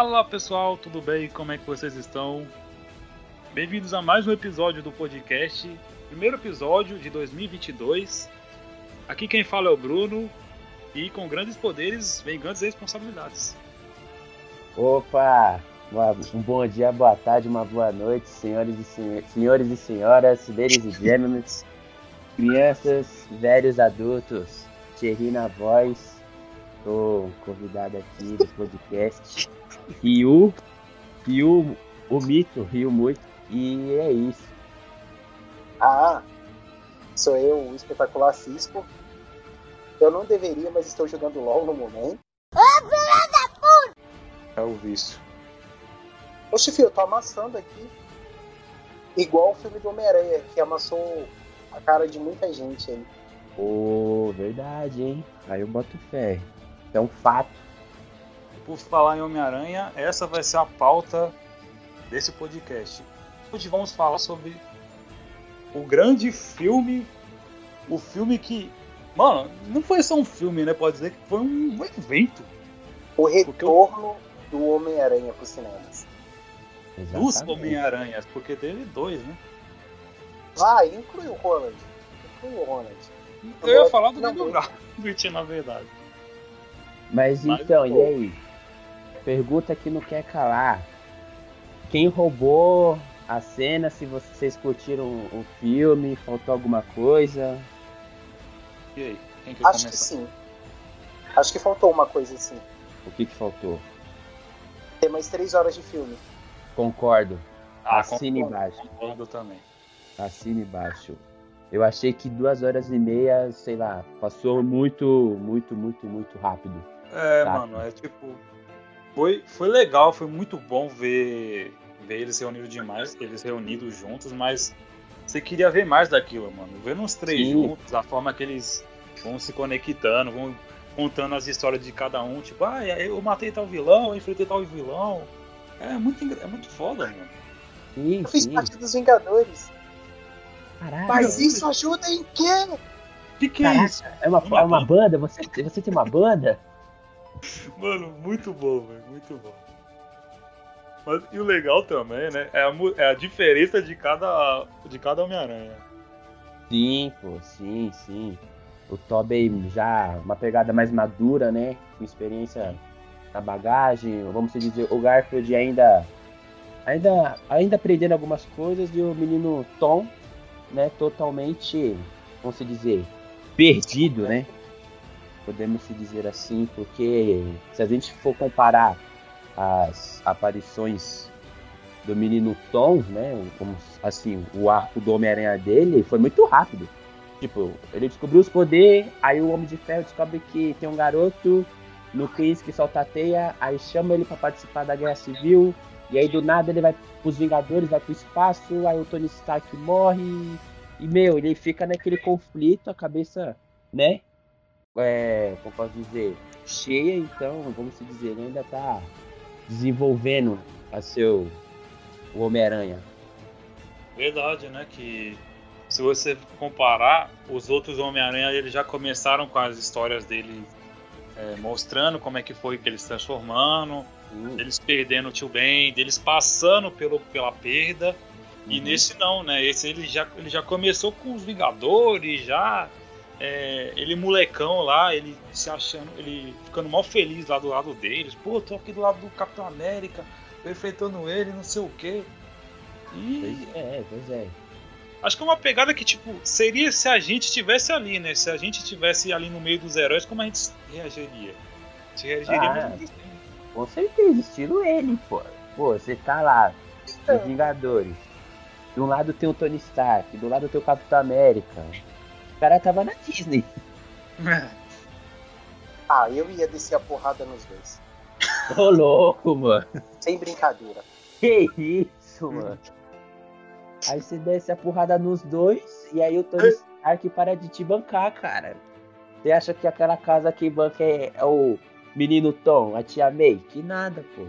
Fala pessoal, tudo bem? Como é que vocês estão? Bem-vindos a mais um episódio do podcast, primeiro episódio de 2022. Aqui quem fala é o Bruno e com grandes poderes vem grandes responsabilidades. Opa! Um bom dia, boa tarde, uma boa noite, senhores e, sen senhores e senhoras, ladies e gentlemen, crianças, velhos adultos, Thierry na voz, tô convidado aqui do podcast. Ryu, Ryu, o mito, Ryu muito, e é isso. Ah, sou eu, o espetacular Cisco. Eu não deveria, mas estou jogando LOL no momento. Ô, filha da puta! É o vício. Oxe, filho, eu tô amassando aqui. Igual o filme do Homem-Aranha, que amassou a cara de muita gente aí. Ô, oh, verdade, hein? Aí eu boto fé. É um fato. Por falar em Homem-Aranha, essa vai ser a pauta desse podcast. Hoje vamos falar sobre o grande filme, o filme que, mano, não foi só um filme, né? Pode dizer que foi um evento. O retorno eu... do Homem-Aranha para os cinemas. Dos Homem-Aranhas, porque teve dois, né? Ah, inclui o Ronald. Inclui o Ronald. Eu ia falar do Andrew Garfield, na verdade. Mas, Mas então, e aí? Pergunta que não quer calar. Quem roubou a cena? Se vocês curtiram o filme, faltou alguma coisa? E aí? Quem quer Acho começar? que sim. Acho que faltou uma coisa assim. O que que faltou? Tem mais três horas de filme. Concordo. Ah, Assine concordo, embaixo. Concordo também. Assine embaixo. Eu achei que duas horas e meia, sei lá, passou muito, muito, muito, muito rápido. É, tá? mano, é tipo. Foi, foi legal, foi muito bom ver, ver eles reunidos demais, eles reunidos juntos, mas você queria ver mais daquilo, mano. Vendo os três Sim. juntos, a forma que eles vão se conectando, vão contando as histórias de cada um, tipo, ah, eu matei tal vilão, eu enfrentei tal vilão. É muito, é muito foda, mano. Sim, eu fiz sim. parte dos Vingadores. Caraca, Mas isso ajuda em quê? Que que é Caraca, é isso? É uma, uma, é uma banda? Você, você tem uma banda? Mano, muito bom, velho. Muito bom. Mas, e o legal também, né? É a, é a diferença de cada, de cada Homem-Aranha. Sim, pô, sim, sim. O Tobey já uma pegada mais madura, né? Com experiência na bagagem, vamos dizer, o Garfield ainda ainda ainda aprendendo algumas coisas e o menino Tom, né, totalmente, vamos dizer, perdido, né? Podemos se dizer assim, porque se a gente for comparar as aparições do menino Tom, né, como assim, o arco do Homem-Aranha dele foi muito rápido. Tipo, ele descobriu os poderes, aí o Homem de Ferro descobre que tem um garoto no Chris que solta a teia, aí chama ele para participar da Guerra Civil, e aí do nada ele vai pros Vingadores, vai pro espaço, aí o Tony Stark morre, e meu, ele fica naquele conflito, a cabeça, né, é, como posso dizer, cheia, então, vamos dizer, ele ainda está desenvolvendo a seu o Homem-Aranha. Verdade, né? Que se você comparar, os outros Homem-Aranha, eles já começaram com as histórias dele é, mostrando como é que foi que eles transformando, uhum. eles perdendo o tio Ben, deles passando pelo, pela perda. Uhum. E nesse não, né? Esse ele já, ele já começou com os Vingadores, já é, ele molecão lá, ele se achando, ele ficando mal feliz lá do lado deles. Pô, tô aqui do lado do Capitão América, enfrentando ele, não sei o quê. E. Pois é, pois é. Acho que é uma pegada que, tipo, seria se a gente estivesse ali, né? Se a gente estivesse ali no meio dos heróis, como a gente reagiria? A gente reagiria ah, assim. Com certeza, estilo ele, pô. Pô, você tá lá, os Vingadores. De um lado tem o Tony Stark, do lado tem o Capitão América cara tava na Disney. ah, eu ia descer a porrada nos dois. Ô louco, mano. Sem brincadeira. Que isso, mano. Aí você desce a porrada nos dois e aí o Tony Stark para de te bancar, cara. Você acha que aquela casa que banca é, é o menino Tom, a tia May? Que nada, pô.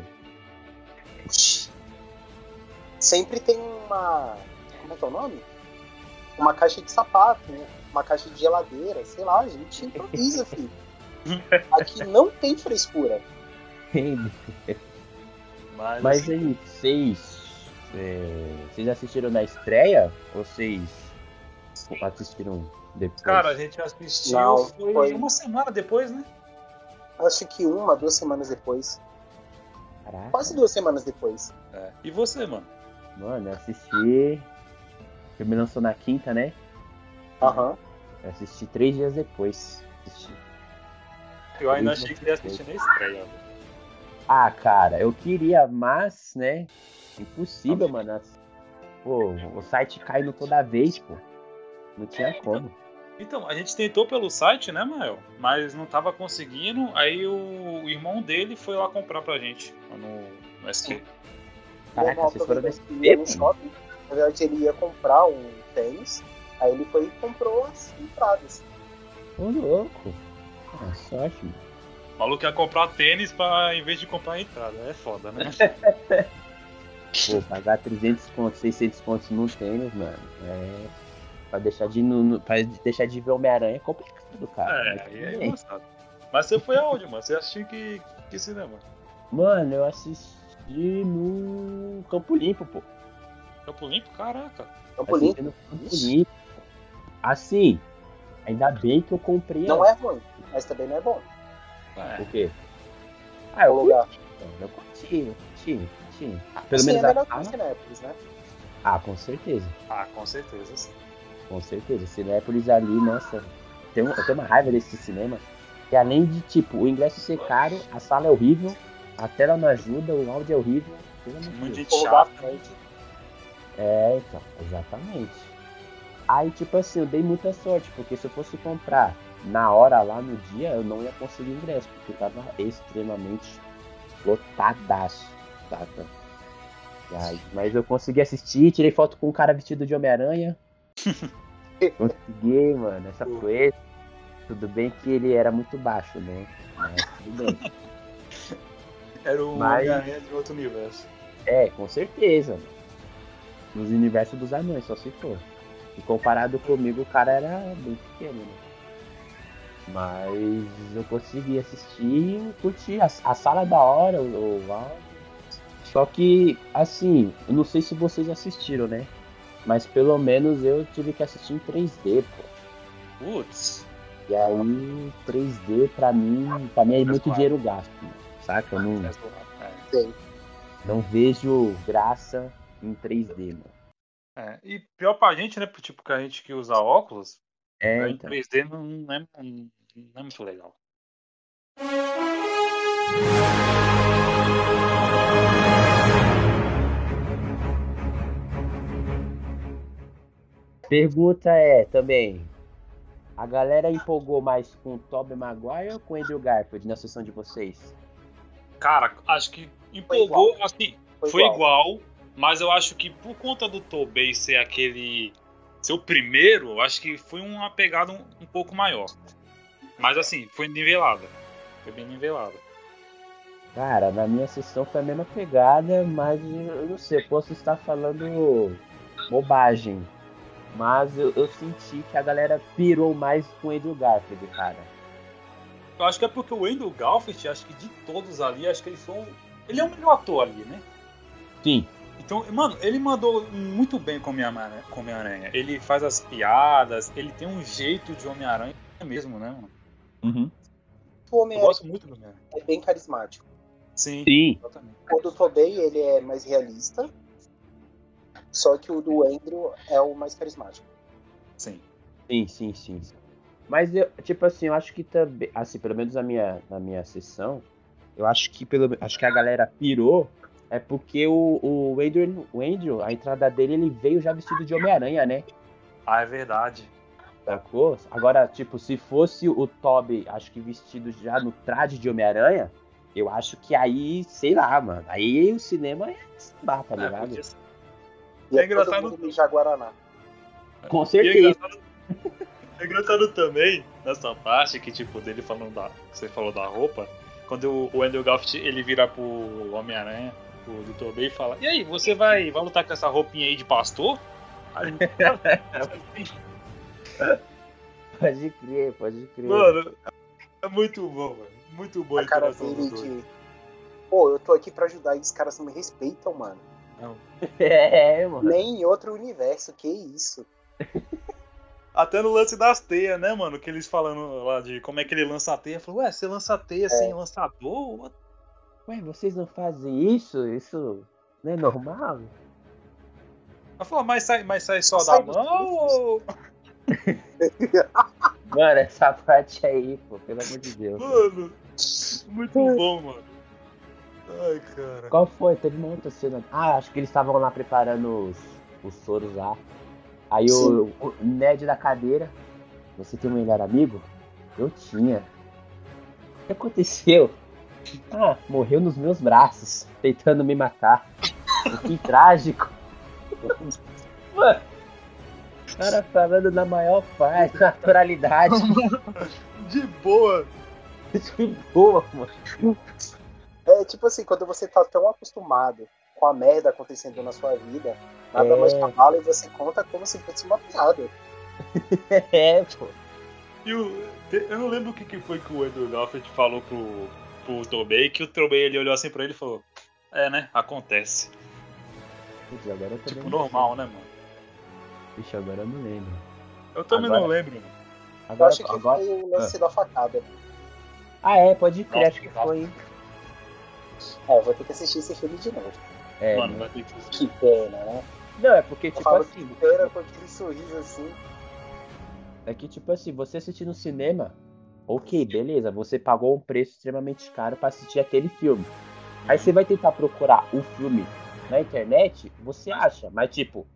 Sempre tem uma. Como é que é o nome? Uma caixa de sapato, né? uma caixa de geladeira, sei lá, a gente improvisa, filho. Aqui não tem frescura. Mas, Mas assim, aí, vocês. é, vocês assistiram na estreia? Ou vocês assistiram depois? cara, a gente assistiu Não, foi, foi- uma semana depois, né? Acho que uma, duas semanas depois. Caraca, Quase duas semanas depois. É. E você, mano? mano, eu assisti. Filme lançou na quinta, né? Aham. Eu assisti três dias depois. Assisti. Eu ainda Três achei que ia assistir na estreia. velho. Ah, cara, eu queria, mas, né? Impossível, Tá mano. Pô, o site caindo toda vez, pô. Não tinha como. Então, a gente tentou pelo site, né, Mael? Mas não tava conseguindo. Aí o, o irmão dele foi lá comprar pra gente no, no SP. Caraca, vocês foram no tempo? Na verdade, ele ia comprar um tênis. Aí ele foi e comprou as entradas. Ô, louco. Ah, sorte, mano. O maluco ia comprar tênis pra, em vez de comprar a entrada. É foda, né? Pô, pagar 300 pontos, 600 pontos no tênis, mano. É. Pra deixar de, no, no- pra deixar de ver Homem-Aranha é complicado, cara. É, Mas aí é engraçado. Mas você foi aonde, mano? Você assistiu que, que cinema? Mano, eu assisti no Campo Limpo, pô. Campo Limpo? Caraca. Campo Limpo no Campo Limpo. Assim, ainda bem que eu comprei. não a- é ruim, mas também não é bom. É. O quê? Ah, eu O curti, lugar. eu curti, eu curti, eu curti. Ah, Pelo Assim, menos é a melhor que sala. Cinépolis, né? Ah, com certeza. Ah, com certeza, sim. Com certeza. Cinépolis ali, nossa. Tem um- eu tenho uma raiva desse cinema. Que além de, tipo, o ingresso ser caro, a sala é horrível, a tela não ajuda, o áudio é horrível. Muito Deus. É, então, exatamente. Aí, tipo assim, eu dei muita sorte, porque se eu fosse comprar na hora lá no dia, eu não ia conseguir ingresso, porque tava extremamente lotadaço, saca? E aí, mas eu consegui assistir, tirei foto com um cara vestido de Homem-Aranha. consegui, mano, essa coisa. Tudo bem que ele era muito baixo, né? Mas tudo bem. Era o Mas- Homem-Aranha de outro universo. É, com certeza. mano. Nos universos dos anões, só se for. E comparado comigo, o cara era bem pequeno, né? Mas eu consegui assistir e curtir. A, a sala é da hora, o, o áudio. Só que, assim, eu não sei se vocês assistiram, né? Mas pelo menos eu tive que assistir em 3D, pô. Putz. E aí, 3D pra mim, pra mim é muito dinheiro gasto, mano. saca? Eu não, não vejo graça em 3D, mano. É, E pior pra gente, né? Tipo, que a gente que usa óculos, É, em então. 3D não, não é, não é muito legal. Pergunta é também: a galera empolgou mais com o Tobey Maguire ou com o Andrew Garfield na sessão de vocês? Cara, acho que empolgou, assim, Foi, foi igual. igual, mas eu acho que por conta do Tobey ser aquele. ser o primeiro, eu acho que foi uma pegada um, um pouco maior. Mas assim, foi nivelada. Foi bem nivelada. Cara, na minha sessão foi a mesma pegada, mas eu não sei, posso estar falando bobagem. Mas eu, eu senti que a galera pirou mais com o Andrew Garfield, cara. Eu acho que é porque o Andrew Garfield, acho que de todos ali, acho que ele foi um. Ele é o melhor ator ali, né? Sim, Então, mano, ele mandou muito bem com o Homem-Aranha. Ele faz as piadas, ele tem um jeito de Homem-Aranha mesmo, né, mano? Uhum. O Eu Homem-Aranha gosto muito do Homem-Aranha. é bem carismático. Sim, sim, exatamente. O do Tobey, ele é mais realista. Só que o do Andrew é o mais carismático. Sim. sim, sim, sim. Mas eu, tipo assim, eu acho que também, assim, pelo menos na minha, na minha sessão, eu acho que pelo acho que a galera pirou é porque o, o Andrew, o Andrew, a entrada dele, ele veio já vestido de Homem-Aranha, né? Ah, é verdade. Sacou? Agora, tipo, se fosse o Toby, acho que vestido já no traje de Homem-Aranha, eu acho que aí, sei lá, mano. Aí o cinema é sambar, tá É, ligado? ser. E É é, engraçado- todo mundo mijar Guaraná. Com E é certeza. engraçado, é engraçado também, nessa parte que, tipo, dele falando da. que Você falou da roupa, quando o, o Andrew Garfield ele vira pro Homem-Aranha, do Tobey, e fala: E aí, você vai, vai lutar com essa roupinha aí de pastor? Pode crer, pode crer. mano, é muito bom, mano. Muito bom A cara interação dele de. Pô, eu tô aqui pra ajudar e os caras não me respeitam, mano. É, mano. Nem em outro universo, que isso. Até no lance das teias, né, mano? Que eles falando lá de como é que ele lança a teia. Falou, ué, você lança a teia sem lançador? Ué, vocês não fazem isso? Isso não é normal? Ela falou, mas sai, mas sai só Sai da mão ou. Mano, essa parte aí, pô, pelo amor de Deus. Mano, muito bom, mano. Ai, cara. Qual foi? Teve uma outra cena. Ah, acho que eles estavam lá preparando os, os soros lá. Aí o, o Ned da cadeira. Você tem um melhor amigo? Eu tinha. O que aconteceu? Ah, morreu nos meus braços, tentando me matar. Que trágico. Mano, o cara falando na maior paz, naturalidade. De boa. De boa, mano. É tipo assim, quando você tá tão acostumado com a merda acontecendo na sua vida, nada É. mais cavalo e você conta como se fosse uma piada. É, pô. E o, eu não lembro o que, que foi que o Andrew Garfield falou pro, pro Tobey, que o Tobey ele olhou assim pra ele e falou: É, né? Acontece. Putz, agora eu também Tipo, normal, né, mano? Vixe, agora eu não lembro. Eu também Agora- não lembro. Eu Agora, acho que agora... foi o lance da facada. Ah, é, pode crer, acho que foi. É, eu vou ter que assistir esse filme de novo. É, mano, né? vai ter que. Que pena, né? Não, é porque, Eu tipo falo assim, que pena com aquele sorriso assim. é que, tipo assim, você assistir no cinema, ok, beleza, você pagou um preço extremamente caro pra assistir aquele filme. Aí você vai tentar procurar o filme na internet, você acha, mas tipo,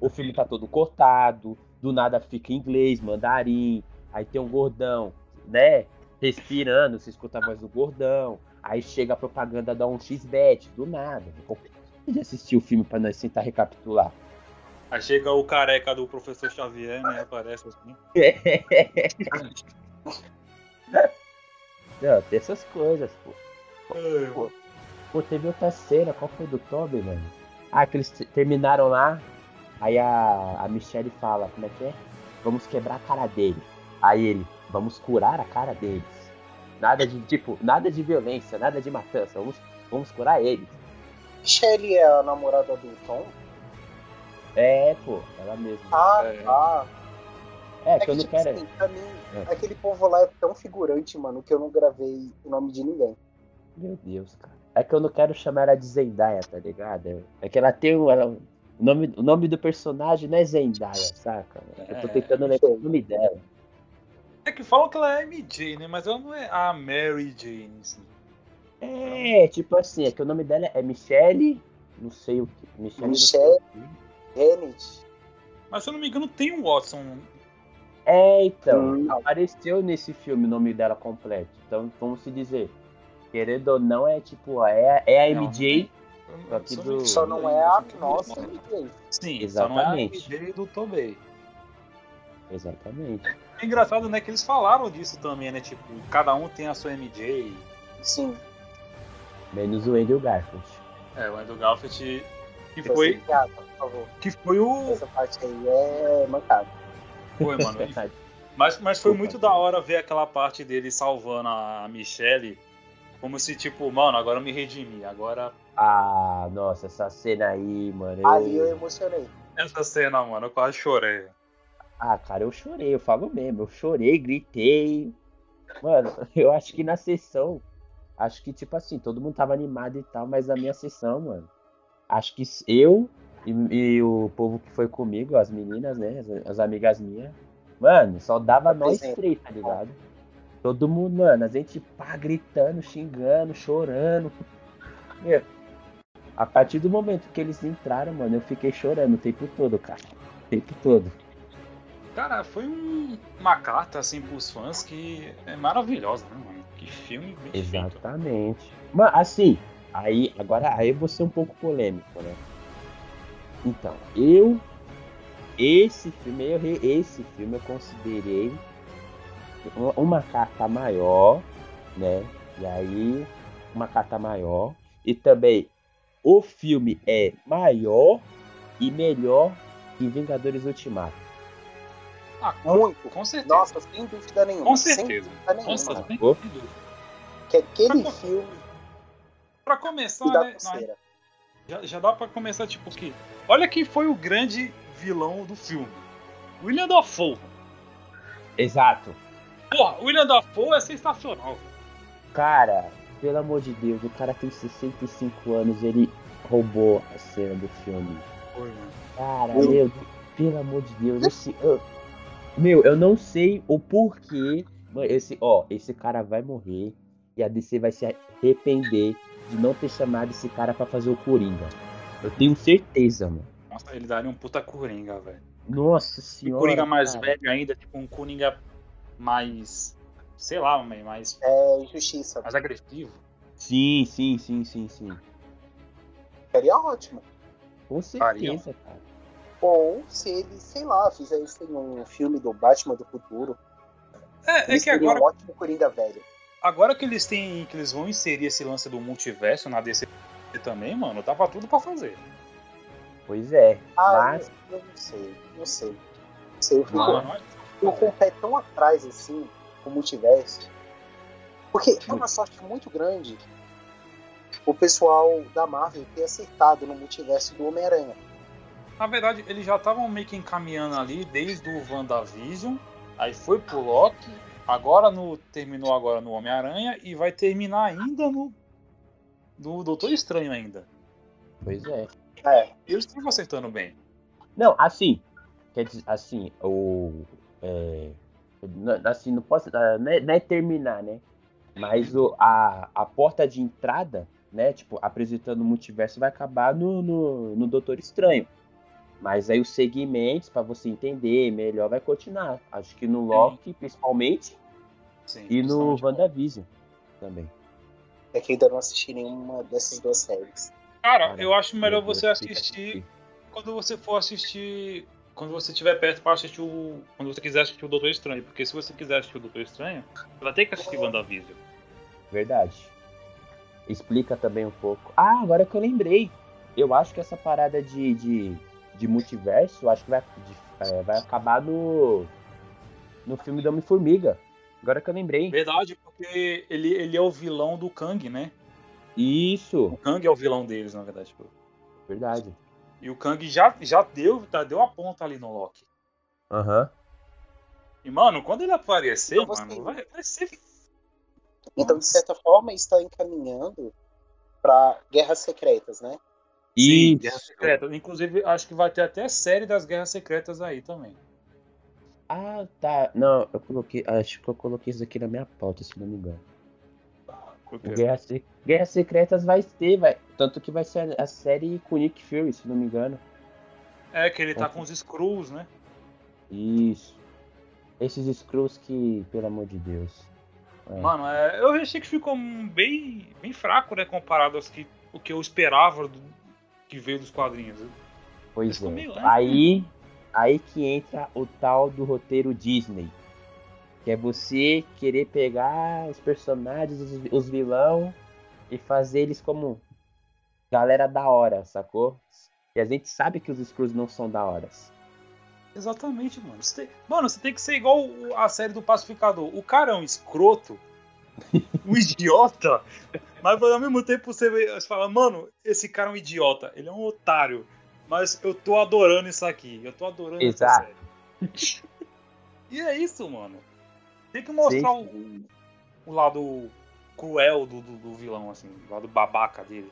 o filme tá todo cortado, do nada fica em inglês, mandarim, aí tem um gordão, né, respirando, você escuta a voz do gordão, aí chega a propaganda da um xbet, do nada. Pode assistir o filme pra nós tentar recapitular. Aí chega o careca do professor Xavier, né? Aparece assim. Não, tem essas coisas, pô. Ai, mano. Pô, teve outra cena, qual foi do Toby, mano? Ah, que eles terminaram lá, aí a, a Michelle fala, como é que é? Vamos quebrar a cara dele. Aí ele, vamos curar a cara deles. Nada de, tipo, nada de violência, nada de matança, vamos, vamos curar eles. Michelle é a namorada do Tom? É, pô, ela mesma. Ah, É. tá. É, É que eu não tipo quero... assim, pra mim, É. aquele povo lá é tão figurante, mano, que eu não gravei o nome de ninguém. Meu Deus, cara. É que eu não quero chamar ela de Zendaya, tá ligado? É que ela tem um. ela- o, nome, o nome do personagem não é Zendaya, saca? Eu tô É. tentando lembrar o nome dela. É que falam que ela é MJ, né? Mas ela não é a Mary Jane, assim. É, tipo assim, é que o nome dela é Michelle. Não sei o que. Michelle. Michelle. o. Mas se eu não me engano, tem um Watson. É, então. Hum. Apareceu nesse filme o nome dela completo. Então, vamos se dizer. Querendo ou não, é tipo, é, é a Não, MJ. Eu Só do- Só não é a nossa MJ. Sim, Exatamente. só não é a MJ do Tobey. Exatamente. É engraçado, né, que eles falaram disso também, né? Tipo, cada um tem a sua MJ. Sim. Menos o Andrew Garfield. É, o Andrew Garfield que foi, piada, por favor. que foi o... Essa parte aí é mancada. Foi, mano. Mas, mas foi muito da hora ver aquela parte dele salvando a Michelle. Como se, tipo, mano, agora eu me redimi. Agora. Ah, nossa, essa cena aí, mano. eu- Ali eu emocionei. Essa cena, mano, eu quase chorei. Ah, cara, eu chorei, eu falo mesmo. Eu chorei, gritei. Mano, eu acho que na sessão. Acho que, tipo assim, todo mundo tava animado e tal, mas na minha sessão, mano. Acho que eu e, e o povo que foi comigo, as meninas, né? As, as amigas minhas. Mano, só dava nós Presente. três, tá ligado? Todo mundo, mano, a gente pá, gritando, xingando, chorando. Meu, a partir do momento que eles entraram, mano, eu fiquei chorando o tempo todo, cara. O tempo todo. Cara, foi um- uma carta, assim, pros fãs que é maravilhosa, né, mano? Que filme bem feito. Exatamente. Mas assim, aí agora aí eu vou ser um pouco polêmico, né? Então, eu esse filme, eu, esse filme eu considerei uma- carta maior, né? E aí uma carta maior e também o filme é maior e melhor que Vingadores Ultimato. Ah, muito. Com certeza. Nossa, sem dúvida nenhuma. Com Sem certeza. dúvida nenhuma. Com certeza. Pô. Que aquele pô, filme Pra começar, né? pulseira. Já, já dá pra começar, tipo, que. Olha quem foi o grande vilão do filme. William Dafoe. Exato. Porra, William Dafoe é sensacional. velho. Cara, pelo amor de Deus, o cara tem 65 anos, ele roubou a cena do filme. Foi, mano. Cara, Ui. meu, pelo amor de Deus, esse. eu- meu, eu não sei o porquê. Mano, esse, ó, esse cara vai morrer e a DC vai se arrepender de não ter chamado esse cara pra fazer o Coringa. Eu tenho certeza, mano. Nossa, ele daria um puta Coringa, velho. Nossa E senhora. Coringa mais cara. velho ainda, tipo um Coringa mais. Sei lá, meio mais, É injustiça. mais agressivo. Sim, sim, sim, sim, sim. Seria ótimo. Com Faria. certeza, cara. Ou se ele, sei lá, fizesse um filme do Batman do futuro. É, é que agora, um ótimo Coringa velho. Agora que eles têm. que eles vão inserir esse lance do multiverso na DC também, mano, dava tudo pra fazer. Pois é. Ah, mas. eu, eu não sei, não sei. Não sei, eu fico, olha- eu fico pé tão atrás assim, com o multiverso. Porque é uma sorte muito grande o pessoal da Marvel ter acertado no multiverso do Homem-Aranha. Na verdade, eles já estavam meio que encaminhando ali desde o WandaVision, aí foi pro Loki, agora no. terminou agora no Homem-Aranha e vai terminar ainda no. no Doutor Estranho ainda. Pois é. É, eles estão acertando bem. Não, assim, quer dizer, assim, o. É, assim, não posso. ah, Não é, não é terminar, né? Mas o, a, a porta de entrada, né? Tipo, apresentando o multiverso vai acabar no, no, no Doutor Estranho. Mas aí os segmentos, pra você entender melhor, vai continuar. Acho que no Loki, principalmente, Sim, e no. WandaVision também. é que ainda não assisti nenhuma dessas duas séries. Cara, Cara, eu acho melhor Deus, você assistir quando você for assistir. Quando você estiver perto para assistir o. Quando você quiser assistir o Doutor Estranho. Porque se você quiser assistir o Doutor Estranho, você vai ter que assistir WandaVision. Verdade. Explica também um pouco. Ah, agora que eu lembrei. Eu acho que essa parada de, de, de multiverso, eu acho que vai, de- é, vai acabar no. No filme do Homem-Formiga. Agora que eu lembrei. Verdade, porque ele, ele é o vilão do Kang, né? Isso. O Kang é o vilão deles, na verdade. tipo. Verdade. E o Kang já, já deu, tá, deu a ponta ali no Loki. Aham. E, mano, quando ele aparecer, Então você- mano, vai, vai ser. Então, de certa forma, está encaminhando para Guerras Secretas, né? Sim, Isso. Guerra Secreta. Inclusive, acho que vai ter até série das Guerras Secretas aí também. Ah, tá. Não, eu coloquei. Acho que eu coloquei isso aqui na minha pauta, se não me engano. Guerra, Se- Guerras Secretas vai ter, vai. Tanto que vai ser a série com Nick Fury, se não me engano. É, que ele tá com os Screws, né? Isso. Esses Screws que, pelo amor de Deus. É. Mano, é, eu achei que ficou bem, bem fraco, né? Comparado aos que, o que eu esperava do, que veio dos quadrinhos. pois ficou é. meio Aí, aí que entra o tal do roteiro Disney. Que é você querer pegar os personagens, os, os vilão e fazer eles como galera da hora, sacou? E a gente sabe que os Screws não são da hora. Exatamente, mano. Você tem, mano, você tem que ser igual a série do Pacificador. O cara é um escroto, um idiota, mas ao mesmo tempo você, você fala, mano, esse cara é um idiota, ele é um otário. Mas eu tô adorando isso aqui, eu tô adorando Exato. essa série. e é isso, mano. Tem que mostrar o, o lado cruel do, do, do vilão, assim, o lado babaca dele.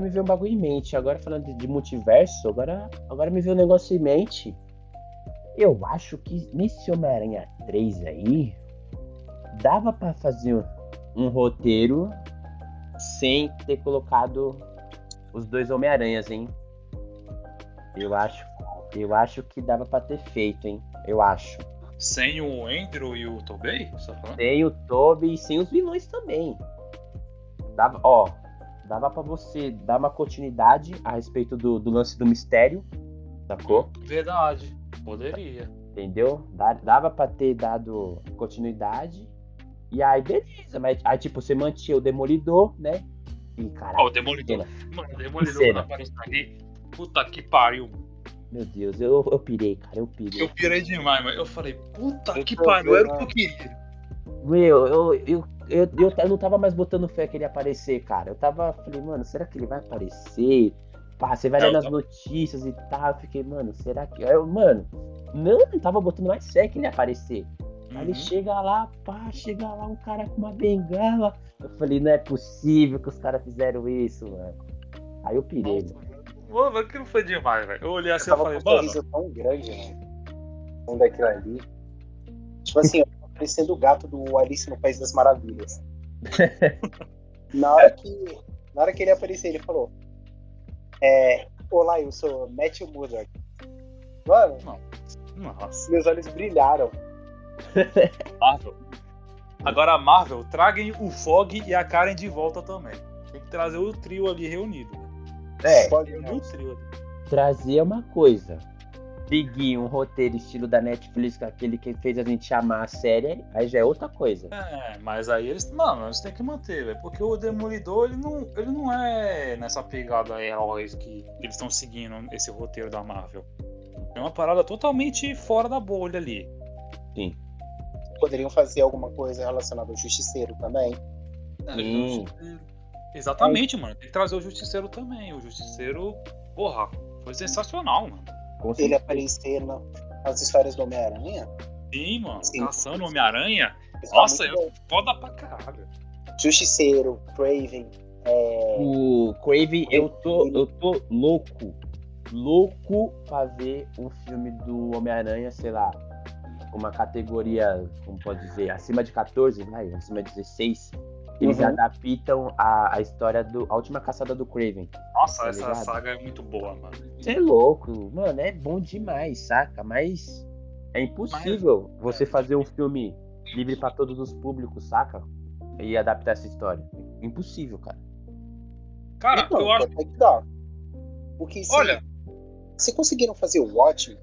Me veio um bagulho em mente. Agora falando de, de multiverso, agora, agora me veio um negócio em mente. Eu acho que nesse Homem-Aranha 3 aí, dava pra fazer um, roteiro sem ter colocado os dois Homem-Aranhas, hein? Eu acho, eu acho que dava pra ter feito, hein? Eu acho. Sem o Andrew e o Tobey? Tá? Sem o Toby e sem os vilões também. Dava, ó, dava pra você dar uma continuidade a respeito do, do lance do mistério, sacou? Verdade. Poderia. Entendeu? Dava pra ter dado continuidade. E aí, beleza. Mas aí, tipo, você mantinha o Demolidor, né? E, Ó, caralho, o Demolidor. Mano, o Demolidor quando apareceu ali. Puta que pariu. meu Deus, eu, eu pirei, cara, eu pirei. Eu pirei demais, mas eu falei, puta Eu que pariu, era o que eu queria. Meu, eu, eu, eu, eu, eu não tava mais botando fé que ele ia aparecer, cara. Eu tava, falei, mano, será que ele vai aparecer? Pá, você vai Não, ler nas tá- notícias e tal. Eu fiquei, mano, será que. Eu, mano, não, não tava botando mais fé que ele ia aparecer. Aí ele Uhum. chega lá, pá, chega lá um cara com uma bengala. Eu falei, não é possível que os caras fizeram isso, mano. Aí eu pirei, mano. Mano, aquilo foi demais, velho. Eu olhei assim e falei, um mano. sorriso tão grande, mano. Um daquilo ali. Tipo assim, parecendo o gato do Alice no País das Maravilhas. na, hora que, na hora que ele apareceu, ele falou: é, Olá, eu sou Matthew Murdock. Mano, Nossa, meus olhos brilharam. Marvel. Agora a Marvel, traguem o Fog e a Karen de volta também. Tem que trazer o trio ali reunido. É, Pode Tem não. o trio ali. trazer uma coisa. Seguir um roteiro estilo da Netflix, aquele que fez a gente chamar a série, aí já é outra coisa. É, mas aí eles, mano, eles têm que manter, velho. Porque o Demolidor, ele não, ele não é nessa pegada heróis que eles estão seguindo esse roteiro da Marvel. É uma parada totalmente fora da bolha ali. Poderiam fazer alguma coisa relacionada ao Justiceiro também. É, Sim. Justiceiro. Exatamente, mano. Tem que trazer o Justiceiro também. O Justiceiro, porra, foi sensacional, mano. Ele aparecer na- nas histórias do Homem-Aranha. Sim, mano. Sim. Caçando o Homem-Aranha. tá Nossa, eu foda pra caralho. Justiceiro, Craven. É... O Crave, eu tô, eu tô louco, louco pra ver um filme do Homem-Aranha, sei lá, uma categoria, como pode dizer, acima de 14, vai, acima de 16. Eles Uhum. adaptam a, a história do. A última caçada do Craven. Nossa, Tá essa ligado? saga é muito boa, mano. Você é louco, mano, é bom demais, saca? Mas é impossível você fazer um filme livre pra todos os públicos, saca? E adaptar essa história. Impossível, cara. Cara, Então, eu acho. ter que dar. Porque se, Olha, se conseguiram fazer o Watchmen,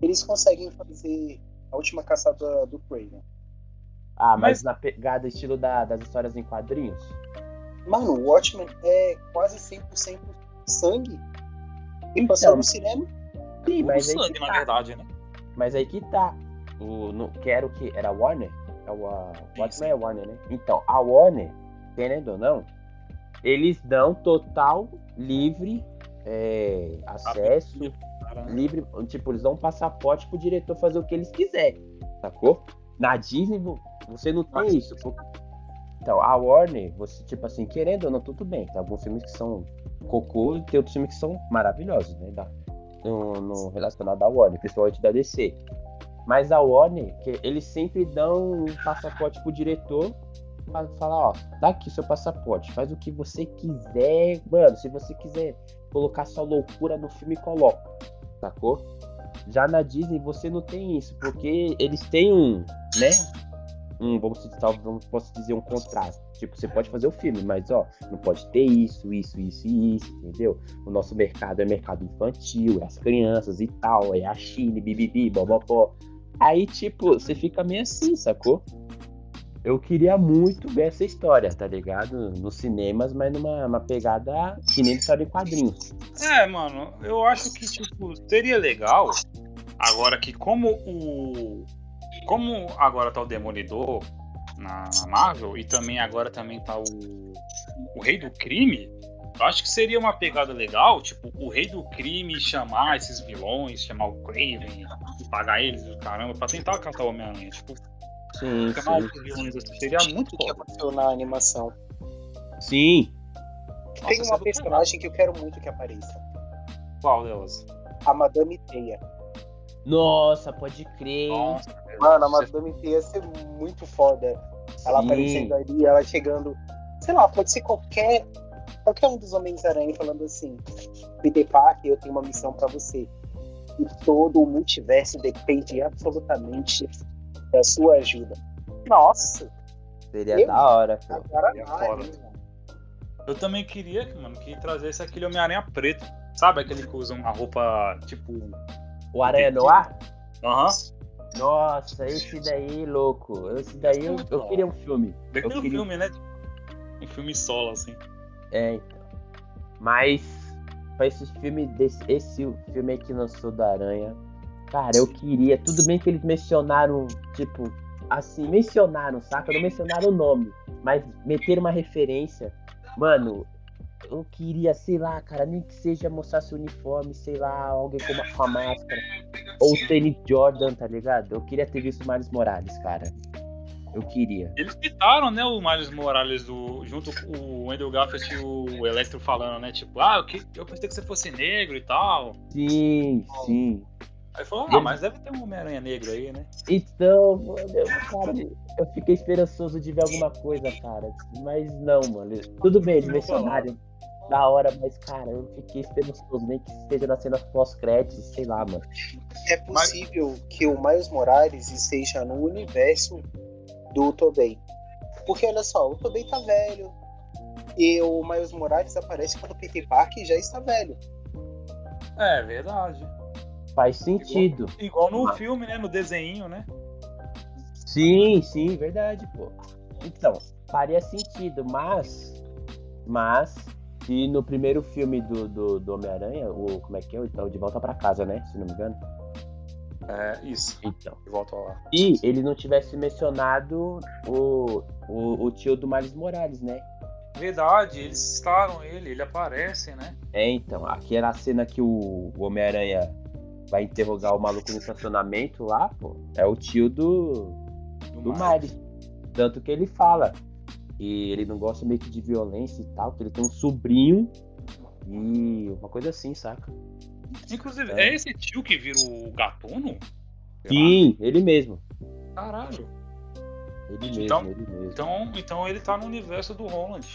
eles conseguem fazer a última caçada do Craven. Ah, mas, Mas- na pegada estilo da- das histórias em quadrinhos? Mano, o Watchmen é quase 100% sangue. E Então, passou no cinema. Sim, mas aí, sangue, que na tá. verdade, né? mas aí que tá. O, no, que era o que? Era a Warner? É o a, Watchmen é Warner, né? Então, a Warner, querendo ou não, eles dão total livre é, acesso, Caramba. livre, tipo, eles dão um passaporte pro diretor fazer o que eles quiserem, sacou? Na Disney você não tem isso. pô. Então, a Warner, você, tipo assim, querendo ou não, tudo bem. Tem alguns filmes que são cocô e tem outros filmes que são maravilhosos, né? Da, no, no relacionado à Warner, principalmente da DC. Mas a Warner, que eles sempre dão um passaporte pro diretor pra falar, ó, dá aqui seu passaporte, faz o que você quiser. Mano, se você quiser colocar sua loucura no filme, coloca. Sacou? Já na Disney você não tem isso, porque eles têm um, né? Um, vamos vamos, posso dizer, um contraste. Tipo, você pode fazer o filme, mas ó, não pode ter isso, isso, isso e isso, entendeu? O nosso mercado é mercado infantil, é as crianças e tal, é a China, bibibi, bobopó. Aí, tipo, você fica meio assim, sacou? Eu queria muito ver essa história, tá ligado? Nos cinemas, mas numa uma pegada que nem história em quadrinhos. É, mano, eu acho que, tipo, seria legal. Agora que como o. Como agora tá o Demolidor na, na Marvel e também agora também tá o. O Rei do Crime. Eu acho que seria uma pegada legal, tipo, o Rei do Crime chamar esses vilões, chamar o Craven, pagar eles, o caramba, pra tentar catar o Homem-Aranha. Tipo, Sim, chamar sim. os vilões assim, seria muito O que na animação. Sim. Tem Nossa, uma seria personagem que eu quero muito que apareça. Qual delas? A Madame Teia. Nossa, pode crer. Nossa, Mano, a você- Madame Teia ia ser muito foda. Ela Sim. aparecendo ali, ela chegando. Sei lá, pode ser qualquer. Qualquer um dos Homens-Aranha falando assim: Peter Parker, eu tenho uma missão pra você. E todo o multiverso depende absolutamente da sua ajuda. Nossa, Seria Eu- da hora, pô. agora É foda. mano. Eu também queria, mano, que trazesse aquele Homem-Aranha preto. Sabe aquele que usa uma roupa tipo. O Aranha Noir? Aham. Nossa, esse daí, louco. Esse daí eu, eu queria um filme. Eu queria- filme, né? Um filme solo, assim. É, então. Mas pra esse filme, desse, esse filme aí que lançou da Aranha, cara, eu queria. Tudo bem que eles mencionaram, tipo, assim, mencionaram, saca? Não mencionaram o nome, mas meteram uma referência. Mano, eu queria, sei lá, cara, nem que seja mostrasse o uniforme, sei lá, alguém com, uma, com a máscara. Ou o tênis Jordan, tá ligado? Eu queria ter visto o Miles Morales, cara. Eu queria. Eles citaram, né, o Miles Morales do, junto com o Andrew Garfield e o Electro falando, né? Tipo, ah, eu, que, eu pensei que você fosse negro e tal. Sim, sim. Aí falou, ah, mas deve ter um Homem-Aranha negro aí, né? Então, cara, eu fiquei esperançoso de ver alguma coisa, cara. Mas não, mano. Tudo bem, eles mencionaram da hora, mas, cara, eu fiquei esperançoso, nem que seja nas cenas pós-créditos, sei lá, mano. É possível que o Miles Morales esteja no universo do Tobey. Porque olha só, o Tobey tá velho. E o Miles Morales aparece quando o Peter Parker já está velho. É, verdade. Faz sentido. Igual no Ah. filme, né? No desenho, né? Sim, sim, verdade, pô. Então, faria sentido, mas. Mas. Se no primeiro filme do, do, do Homem-Aranha, o. Como é que é? Então, de volta pra casa, né? Se não me engano. É, isso. Então. De volta lá. E ele não tivesse mencionado o, o, o tio do Miles Morales, né? Verdade, eles citaram ele, ele aparece, né? É, então, aqui era a cena que o, o Homem-Aranha vai interrogar o maluco no estacionamento lá, pô. É o tio do, do Miles. Tanto que ele fala que ele não gosta meio que de violência e tal, que ele tem um sobrinho e uma coisa assim, saca? Inclusive, É. é, esse tio que vira o gatuno? Sei lá. Sim, ele mesmo. Caralho. Ele mesmo, Então- ele mesmo. Então, então ele tá no universo do Holland.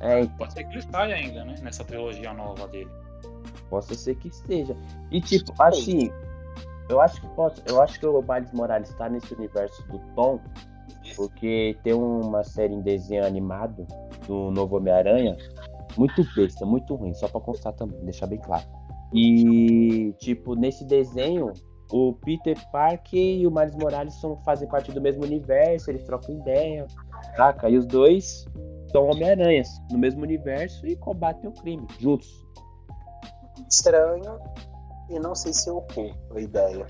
É, então, Pode ser que ele saia ainda, né? Nessa trilogia nova dele. possa ser que esteja. E tipo, assim, eu acho que posso, eu acho que o Miles Morales tá nesse universo do Tom, porque tem uma série em desenho animado do novo Homem-Aranha, muito besta, muito ruim, só pra constar também, deixar bem claro. E tipo, nesse desenho, o Peter Parker e o Miles Morales são, fazem parte do mesmo universo, eles trocam ideia, saca? E os dois são Homem-Aranhas no mesmo universo e combatem o crime juntos. Estranho. E não sei se eu curto a ideia.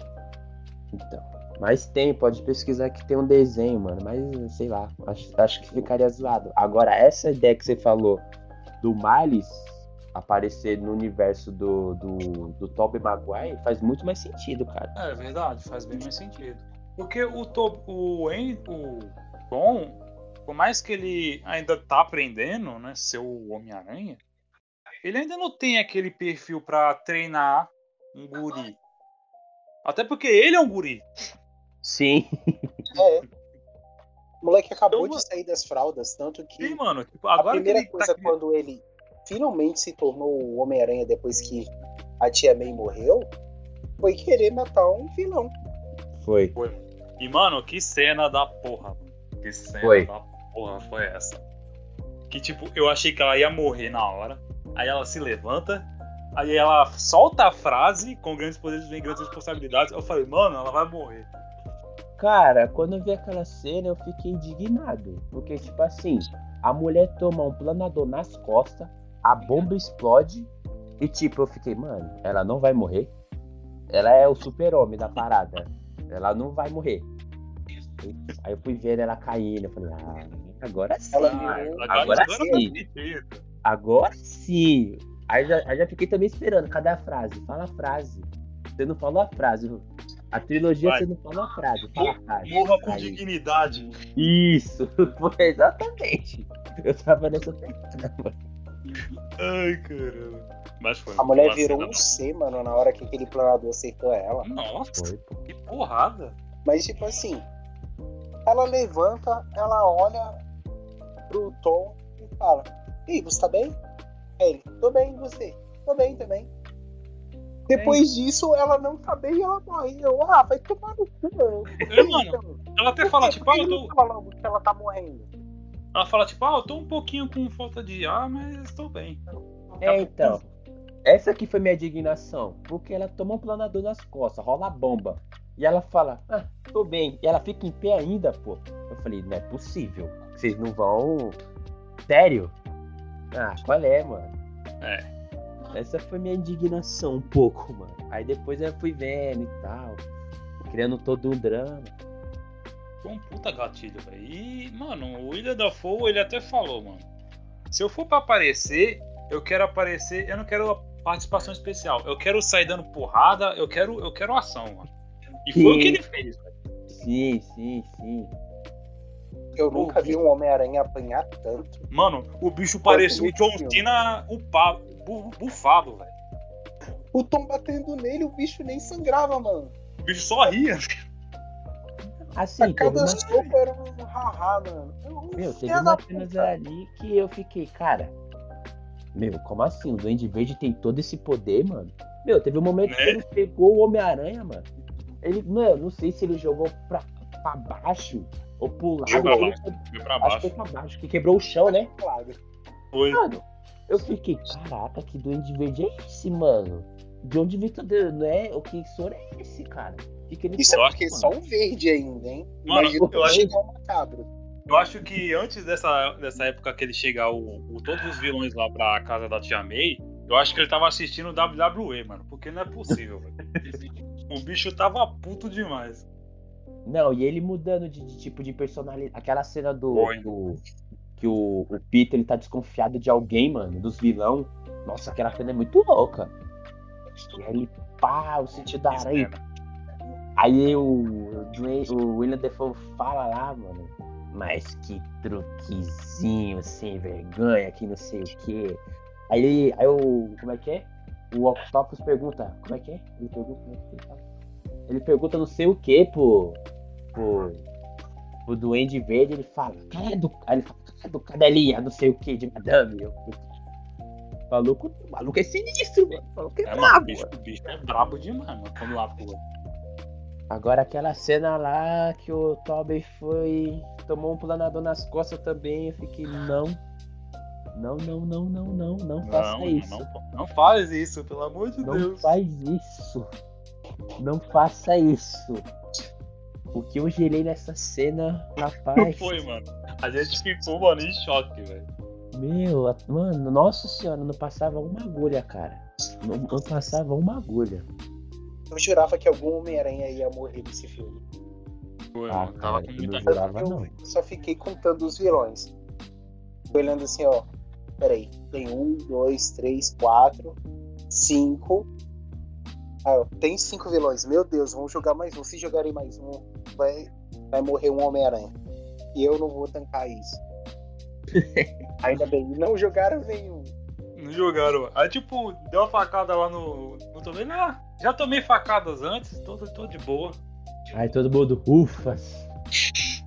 Então. Mas tem, pode pesquisar que tem um desenho, mano. Mas sei lá, acho, acho que ficaria zoado. Agora, essa ideia que você falou do Miles aparecer no universo do, do, do Tobey Maguire faz muito mais sentido, cara. É verdade, faz bem mais sentido. Porque o, to, o, o Tom, por mais que ele ainda tá aprendendo, né, ser o Homem-Aranha, ele ainda não tem aquele perfil pra treinar um guri. Até porque ele é um guri. Sim. É. O moleque acabou Então, de sair das fraldas, tanto que Sim, mano. Tipo, a primeira ele coisa tá... quando ele finalmente se tornou o Homem-Aranha depois que a tia May morreu, foi querer matar um vilão. Foi. E, mano, que cena da porra. mano. Que cena Foi. da porra foi essa? Que, tipo, eu achei que ela ia morrer na hora. Aí ela se levanta. Aí ela solta a frase, com grandes poderes vem grandes responsabilidades. Eu falei, mano, ela vai morrer. Cara, quando eu vi aquela cena, eu fiquei indignado. Porque, tipo assim, a mulher toma um planador nas costas, a bomba explode, e tipo, eu fiquei, mano, ela não vai morrer. Ela é o super-homem da parada. Ela não vai morrer. Aí eu fui vendo ela caindo, eu falei, ah, agora sim. Ela agora, agora agora sim. Agora sim. Aí já, aí já fiquei também esperando, cadê a frase? Fala a frase. Você não falou a frase. A trilogia Vai. você não falou a frase. Fala a frase. Morra com Aí. dignidade. Isso, foi exatamente. Eu tava nessa pegada, mano. Ai, caramba. Mas foi. A mulher virou cena- um C, mano, na hora que aquele planador acertou ela. Nossa, Foi, que porrada. Mas, tipo assim, ela levanta, ela olha pro Tom e fala: Ei, você tá bem? Ele: Tô bem, e você? Tô bem também. Depois disso, ela não tá bem e ela morre. Eu, ah, vai tomar no cu, mano. É, mano. Ela até fala, tipo, ah, eu tô. fala logo que ela tá morrendo? Ela fala, tipo, ah, eu tô um pouquinho com falta de ar, mas estou bem. É, então. Essa aqui foi minha indignação. Porque ela toma um planador nas costas, rola a bomba. E ela fala, ah, tô bem. E ela fica em pé ainda, pô. Eu falei, não é possível. Vocês não vão. Sério? Ah, qual é, mano? É. Essa foi minha indignação um pouco, mano. Aí depois eu fui vendo e tal. Criando todo um drama. Foi um puta gatilho, velho. E, mano, o William da Fogo, ele até falou, mano. Se eu for pra aparecer, eu quero aparecer. Eu não quero participação especial. Eu quero sair dando porrada, eu quero, eu quero ação, mano. E foi Sim. o que ele fez, velho. Sim, sim, sim. Eu nunca vi um Homem-Aranha apanhar tanto. Mano, o bicho parecia o John. Cena upado, bufado, velho. O Tom batendo nele, o bicho nem sangrava, mano. O bicho só ria. Assim, A cada uma, soco era um haha, mano. Eu- meu, teve filha da uma cenas puta. ali que eu fiquei, cara. Meu, como assim? O Duende Verde tem todo esse poder, mano? Meu, teve um momento que Né? ele pegou o Homem-Aranha, mano. Ele, mano, não sei se ele jogou pra, pra baixo ou pro lado. Foi pra baixo. Foi pra Acho que baixo. foi pra baixo, que quebrou o chão, né? Claro. Foi. Mano, eu fiquei, caraca, que Duende Verde é esse, mano? De onde veio todo, né? O que soro é esse, cara? O que, que ele Isso é Eu porque mano? só o verde ainda, hein? Mano, Imagina eu acho- o macabro. Eu acho que antes dessa, dessa época que ele chegar o, o- todos os vilões lá pra casa da Tia May, eu acho que ele tava assistindo o WWE, mano. Porque não é possível, velho. O bicho tava puto demais. Não, e ele mudando de, de tipo de personalidade. Aquela cena do. Do- que o, o Peter ele tá desconfiado de alguém, mano, dos vilão. Nossa, aquela cena é muito louca. E aí ele, pá, o sentido da aranha. Aí o, o, William Defoe fala lá, mano. Mas que truquezinho sem vergonha, que não sei o quê. Aí, aí o. Como é que é? O Octopus pergunta. Como é que é? Ele pergunta. Como é que ele fala? Ele pergunta não sei o que pro. Pro. pro Duende Verde. Ele fala. Cara do. Aí ele fala. Cara do cadelinha, não sei o que, de madame. Eu, o maluco, o maluco é sinistro, mano. O maluco é, É, mano, o brabo, bicho, bicho é brabo demais, mano. Vamos lá, pô. Agora aquela cena lá que o Tobey foi. tomou um planador nas costas também, eu fiquei, não. Não, não, não, não, não, não faça Não, isso. não, não faz isso, pelo amor de Não Deus. faz isso. Não faça isso. O que eu gerei nessa cena, Não rapaz. foi, mano. A gente ficou, mano, em choque, velho. Meu, mano, nossa senhora, não passava uma agulha, cara. Não, não passava uma agulha. Eu jurava que algum Homem-Aranha ia morrer nesse filme. Foi, Ah, mano. Tava cara, com muita não jurava, eu não. só fiquei contando os vilões. Olhando assim, ó. Peraí, tem um, dois, três, quatro, cinco. Ah, tem cinco vilões. Meu Deus, vamos jogar mais um. Se jogarem mais um, vai, vai morrer um Homem-Aranha. E eu não vou tancar isso. Ainda bem, não jogaram nenhum. Não jogaram. Aí, tipo, deu uma facada lá no. no tomei. Ah, já tomei facadas antes, tô, tô de boa. Aí todo mundo, ufas.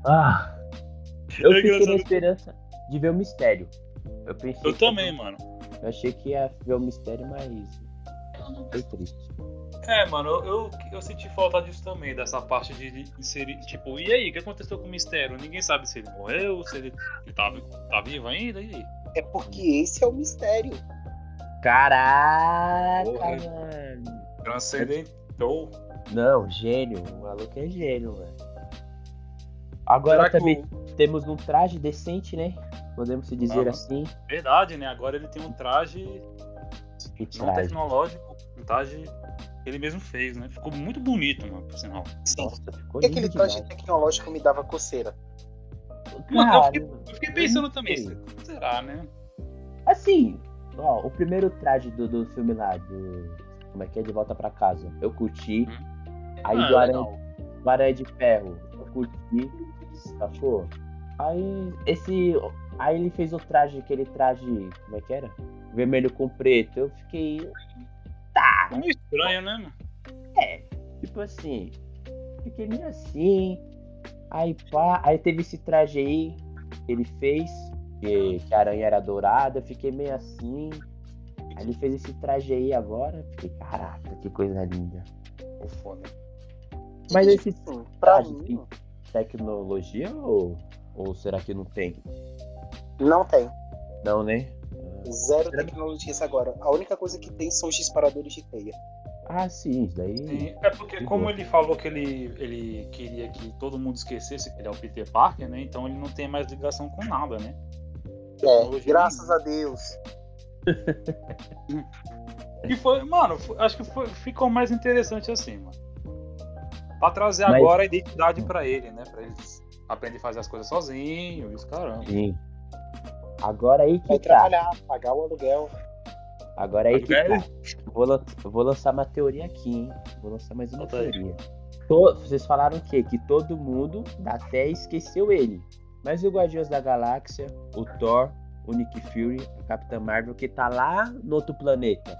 Ah. Eu É fiquei na esperança de ver o mistério. Eu pensei. Eu que- também, mano. Eu achei que ia ver o mistério, mas. Foi triste. É, mano, eu, eu, senti falta disso também, dessa parte de inserir. Tipo, e aí, o que aconteceu com o mistério? Ninguém sabe se ele morreu, se ele, ele tá, tá vivo ainda, e aí? É porque esse é o mistério. Caraca, Porra. mano. Transcendentou. Não, gênio. O maluco é gênio, velho. Agora Será que também o- temos um traje decente, né? Podemos se dizer Aham. assim. Verdade, né? Agora ele tem um traje Que não traje. tecnológico, um traje que ele mesmo fez, né? Ficou muito bonito, mano, por sinal. Sim. Nossa, ficou Porque aquele traje demais. tecnológico me dava coceira. Mano, eu fiquei, eu fiquei pensando também, sei. será, né? Assim, ó, o primeiro traje do, do filme lá, do. Como é que é? De volta pra casa. Eu curti. Aí Ah, do Aranha, do Aranha de Ferro, eu curti. Sacou? Aí esse. Aí ele fez o traje, aquele traje. Como é que era? Vermelho com preto. Eu fiquei. Tá, É meio estranho, né, mano? é. Tipo assim. Fiquei meio assim. Aí pá. Aí teve esse traje aí que ele fez. Que, que a aranha era dourada. Eu fiquei meio assim. Aí ele fez esse traje aí agora. Fiquei, caraca, que coisa linda. Pô, foda. Mas esse traje tem tecnologia ou, ou será que não tem? Não tem. Não, né? Zero tecnologias agora. A única coisa que tem são os disparadores de teia. Ah, sim, isso daí. Sim, é porque como ele falou que ele, ele queria que todo mundo esquecesse que ele é o Peter Parker, né? Então ele não tem mais ligação com nada, né? É, Hoje graças a Deus. E foi, mano, foi- acho que foi- ficou mais interessante assim, mano. Pra trazer Mas- agora a identidade pra ele, né? Pra ele aprender a fazer as coisas sozinho, e os caramba. Sim. Agora aí que Vai tá. trabalhar, pagar o aluguel. Agora aí que Aluguel? tá. Vou, vou lançar uma teoria aqui, hein? Vou lançar mais uma teoria. To- Vocês falaram o quê? Que todo mundo da Terra esqueceu ele. Mas o Guardiões da Galáxia, o Thor, o Nick Fury, a Capitã Marvel, que tá lá no outro planeta.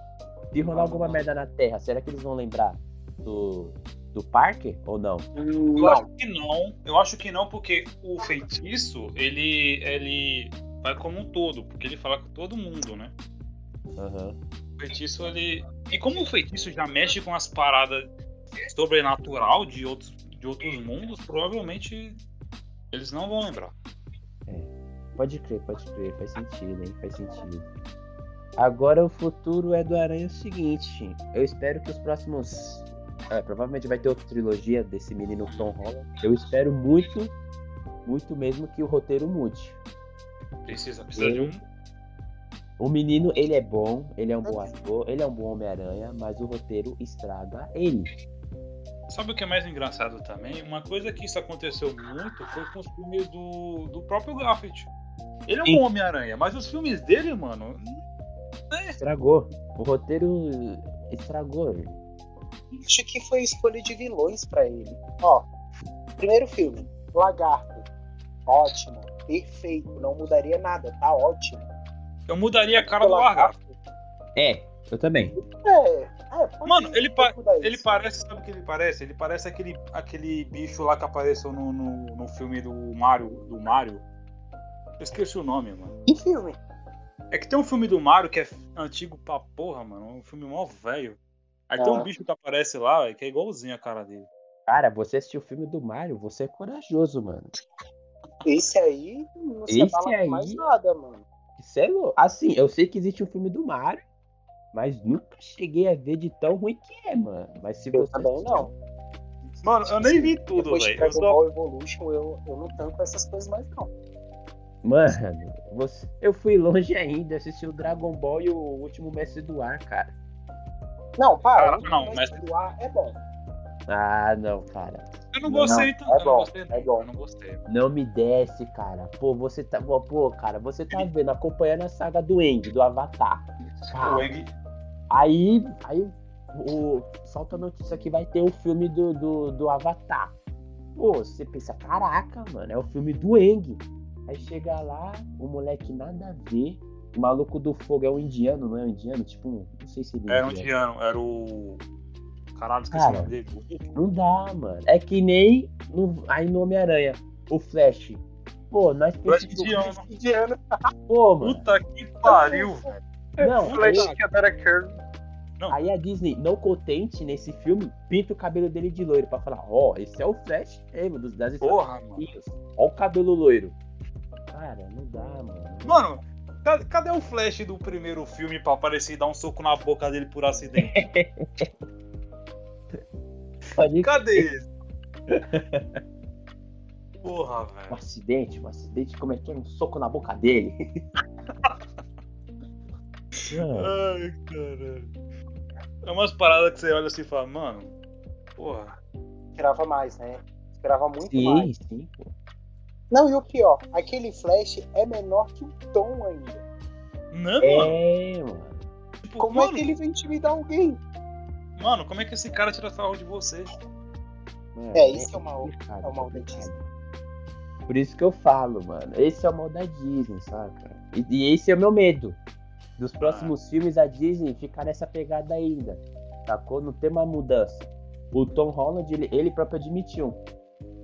Se rolar alguma merda na Terra, será que eles vão lembrar do, do Parker ou não? Eu acho que não. Eu acho que não, porque o feitiço, ele, ele vai como um todo, porque ele fala com todo mundo, né? Aham. O feitiço, ele. E como o feitiço já mexe com as paradas sobrenatural de outros, de outros mundos, provavelmente eles não vão lembrar. Pode crer, pode crer, faz sentido, hein? Faz sentido. Agora o futuro é do Aranha o seguinte. Eu espero que os próximos. É, provavelmente vai ter outra trilogia desse menino Tom Holland. Eu espero muito, muito mesmo que o roteiro mude. Precisa, precisa de um. O menino, ele é bom, ele é um bom ator, ele é um bom Homem-Aranha, mas o roteiro estraga ele. Sabe o que é mais engraçado também? Uma coisa que isso aconteceu muito foi com os filmes do, do próprio Garfield. Ele é um Sim. bom Homem-Aranha, mas os filmes dele, mano. Estragou. O roteiro estragou. Acho que foi escolha de vilões pra ele. Ó, primeiro filme, Lagarto. Ótimo, perfeito, não mudaria nada, tá ótimo. Eu mudaria a cara do lagarto. É, eu também. É, é, Mano, ele, pa- ele isso. parece, sabe o que ele parece? Ele parece aquele, aquele bicho lá que apareceu no, no, no filme do Mario, do Mario. Eu esqueci o nome, mano. Que filme? É que tem um filme do Mario que é antigo pra porra, mano. Um filme mó velho. Aí tem Ah. um bicho que aparece lá, véi, que é igualzinho a cara dele. Cara, você assistiu o filme do Mario, você é corajoso, mano. Esse aí não se Esse com aí- mais nada, mano. Isso é louco. Assim, eu sei que existe um filme do Mario, mas nunca cheguei a ver de tão ruim que é, mano. Mas se Eu você. também não. Mano, eu nem vi tudo, Depois de velho. Eu Dragon só... Ball Evolution, eu, eu não tanco essas coisas mais, não. Mano, você... eu fui longe ainda, assisti o Dragon Ball e o último Mestre do Ar, cara. Não, para. Ah, o não, Mestre mas- do Ar é bom. Ah, não, cara. Eu não Não, gostei, é tanto. eu não bom, gostei, não. é bom. Não gostei. Não me desce, cara. Pô, você tá. Pô, cara, você tá vendo, acompanhando a saga do End, do Avatar. O Cara, Eng, Aí, aí o, solta a notícia que vai ter o filme do, do, do Avatar. Pô, você pensa, caraca, mano, é o filme do Eng. Aí chega lá, o moleque nada a ver. O maluco do fogo é um indiano, não é um indiano? Tipo, não sei se ele é era um indiano. indiano, era o. Caralho, esqueci Cara. o nome dele. Não dá, mano. É que nem no, aí no Homem-Aranha, o Flash. Pô, nós Flash pensamos- indiano. Pô, mano. Puta que pariu, velho. Não, aí, Flash que adora Kirby. aí a Disney, não contente nesse filme, pinta o cabelo dele de loiro pra falar, ó, esse é o Flash mesmo, dos, das Porra, mano. Ó o cabelo loiro. Cara, não dá, mano. Mano, ca- cadê o Flash do primeiro filme pra aparecer e dar um soco na boca dele por acidente? Pode Cadê esse? Porra, um velho. acidente, um acidente, como é que é? Um soco na boca dele. Mano, Ai, caralho. É umas paradas que você olha assim e fala, mano, porra. Esperava mais, né? Esperava muito sim, mais. sim, pô. Não, e o pior, aquele Flash é menor que o Tom ainda. Não, mano. É, mano. Tipo, Como mano, é que ele vai intimidar alguém? Mano, como é que esse cara tira sarro de você? Mano, É, isso é o mal- é o mal da complicado. Disney. Por isso que eu falo, mano. Esse é o mal da Disney, saca? E, e esse é o meu medo. Dos próximos Ah. filmes, a Disney ficar nessa pegada ainda. Sacou? Não tem uma mudança. O Tom Holland, ele, ele próprio admitiu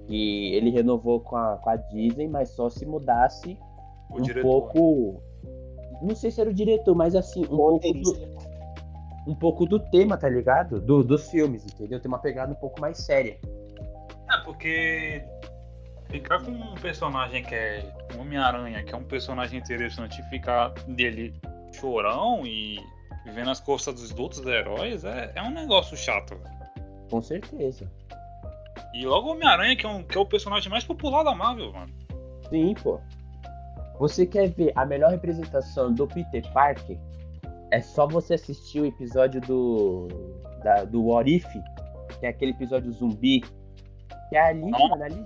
que ele renovou com a, com a Disney, mas só se mudasse O um diretor. pouco. Não sei se era o diretor, mas assim, um pouco, do. Um pouco do tema, tá ligado? Do, dos filmes, entendeu? Tem uma pegada um pouco mais séria. É, porque ficar com um personagem que é um Homem-Aranha, que é um personagem interessante, e ficar dele chorão e vivendo as costas dos outros heróis, é, é um negócio chato. velho. Com certeza. E logo o Homem-Aranha, que, é um, que é o personagem mais popular da Marvel, mano. Sim, pô. Você quer ver a melhor representação do Peter Parker? É só você assistir o episódio do da, do What If, que é aquele episódio zumbi. Que é ali, mano, ali,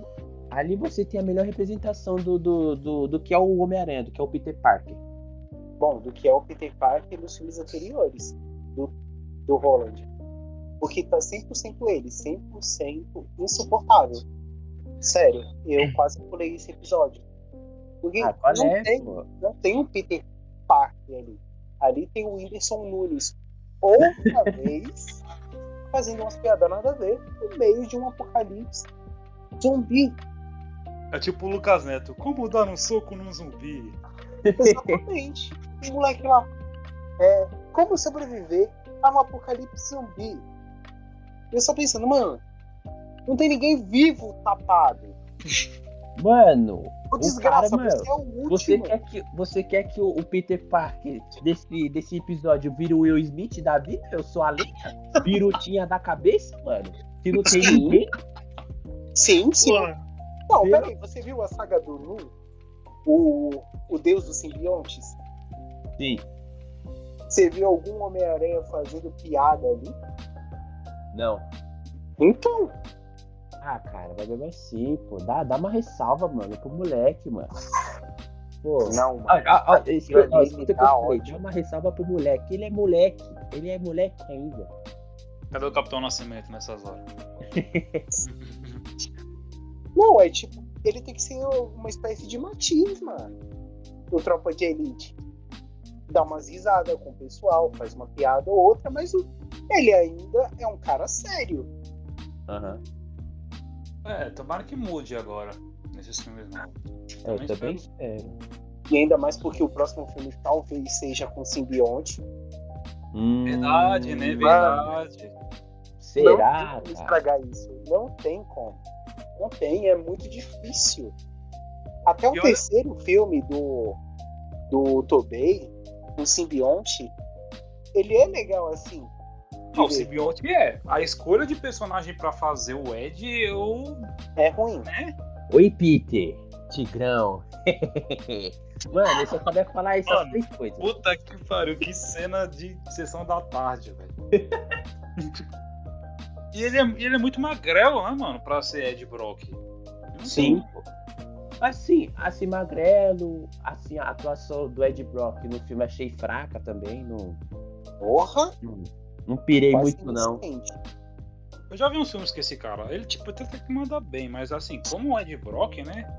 ali você tem a melhor representação do, do, do, do que é o Homem-Aranha, do que é o Peter Parker. Bom, do que é o Peter Parker nos filmes anteriores do, do Holland. Porque tá 100% ele, 100% insuportável. Sério, eu quase pulei esse episódio. Porque Ah, não, é, tem, pô? não tem um Peter Parker ali. Ali tem o Whindersson Nunes. Outra vez, fazendo umas piadas nada a ver, no meio de um apocalipse zumbi. É tipo o Lucas Neto. Como dar um soco num zumbi? Exatamente. o moleque lá. É, como sobreviver a um apocalipse zumbi? Eu só pensando, mano, não tem ninguém vivo tapado. Mano, Ô, O desgraça, cara, você é o você último. quer que, você quer que o, o Peter Parker desse, desse episódio vire o Will Smith da vida? Eu sou a lenha? Pirutinha da cabeça, mano? Que não tem Sim. ninguém? Sim, sim. Mano, Não, Viu? peraí, você viu a saga do Nu? O, o deus dos simbiontes? Sim. Você viu algum Homem-Aranha fazendo piada ali? Não. Então, Ah, cara, vai beber assim, pô. Dá, dá uma ressalva, mano, pro moleque, mano. Pô. não, mano. Ah, ah, ah, ó, escuta me o que eu dá falei. Dá uma ressalva pro moleque. Ele é moleque. Ele é moleque ainda. cadê o Capitão Nascimento nessas horas? Não, é tipo, ele tem que ser uma espécie de Matiz, mano. Do Tropa de Elite. Dá umas risadas com o pessoal, faz uma piada ou outra, mas ele ainda é um cara sério. Aham. É, tomara que mude agora nesses filmes novos. Eu Também também espero. espero. E ainda mais porque o próximo filme talvez seja com simbionte. Hum, Verdade, né? Verdade. Será, não tem estragar isso. Não tem como. Não tem, é muito difícil. Até o E olha- terceiro filme do, do Tobey, o simbionte, ele é legal assim. Ah, o ver. simbionte é. A escolha de personagem pra fazer o Ed, eu. É ruim. Oi, Peter. Tigrão. Mano, eu só sabia falar essas Mano, três coisas. Puta que pariu, que cena de sessão da tarde, velho. e ele é, ele é muito magrelo, né, mano, pra ser Ed Brock. Não Sim. Assim, assim, Magrelo, assim, a atuação do Ed Brock no filme achei fraca também. Não, Porra! não, não pirei quase muito, não. Eu já vi uns filmes com esse cara. Ele, tipo, até que manda bem, mas assim, como o Ed Brock, né?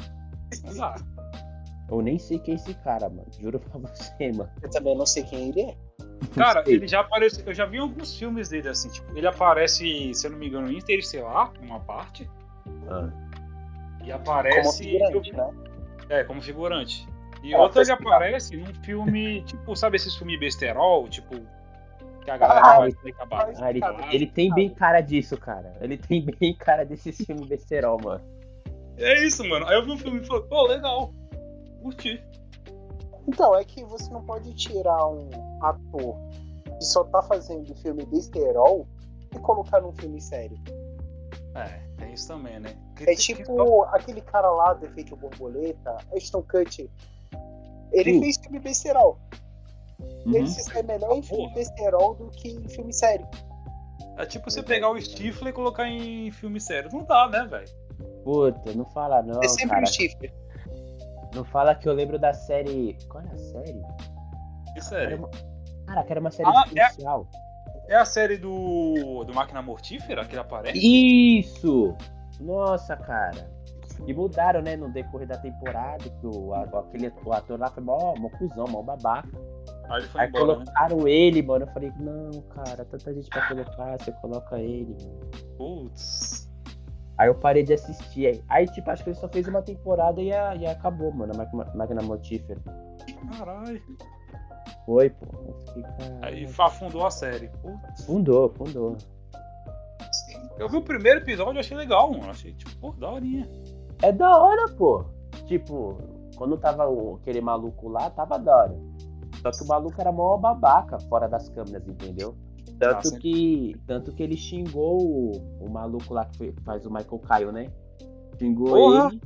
Não dá. Eu nem sei quem é esse cara, mano. Juro pra você, mano. Eu também não sei quem ele é. Cara, ele já apareceu. Eu já vi alguns filmes dele assim, tipo, ele aparece, se eu não me engano, em Interestelar, uma parte. Ah. E Como aparece. figurante, né? É, como figurante. E É, outra ele aparece num filme, tipo, sabe esses filmes besterol, tipo, que a galera Ah, vai. Ah, ele, ele tem bem cara disso, cara. Ele tem bem cara desse filme besterol, mano. É isso, mano. Aí eu vi um filme e falei, pô, legal. Curti. Então, é que você não pode tirar um ator que só tá fazendo filme besterol e colocar num filme sério. É, tem isso também, né? Que- É que- tipo aquele cara lá do Efeito Borboleta, Ashton Kutcher. Ele Sim. fez filme besterol. Uhum. Ele se sai melhor em filme besterol do que em filme sério. É tipo você pegar o Stifler e colocar em filme sério. Não dá, né, velho? Puta, não fala não, é sempre cara. um chifre. Não fala que eu lembro da série. Qual é a série? Que uma... Cara, que era uma série Ah, é- especial. É a série do. do Máquina Mortífera que ele aparece? Isso! Nossa, cara. E mudaram, né, no decorrer da temporada, que o, a- aquele, o ator lá foi mó, mó cuzão, mó babaca. Aí Aí embora, né? colocaram ele, mano. Eu falei, não, cara, tanta gente pra colocar, você coloca ele, mano. Putz. Aí eu parei de assistir. Aí, aí, tipo, acho que ele só fez uma temporada e, a- e acabou, mano, a máquina, mortífera. Caralho. Foi, pô. Fiquei. Aí afundou a série. Putz. Fundou, fundou. Eu vi o primeiro episódio e achei legal, mano. Achei, tipo, pô, daorinha. É da hora, pô. Tipo, quando tava o- aquele maluco lá, tava da hora. Só que o maluco era mó babaca fora das câmeras, entendeu? Tanto sim. que, tanto que ele xingou o, o maluco lá que foi- faz o Michael Caio, né? Xingou Porra! ele.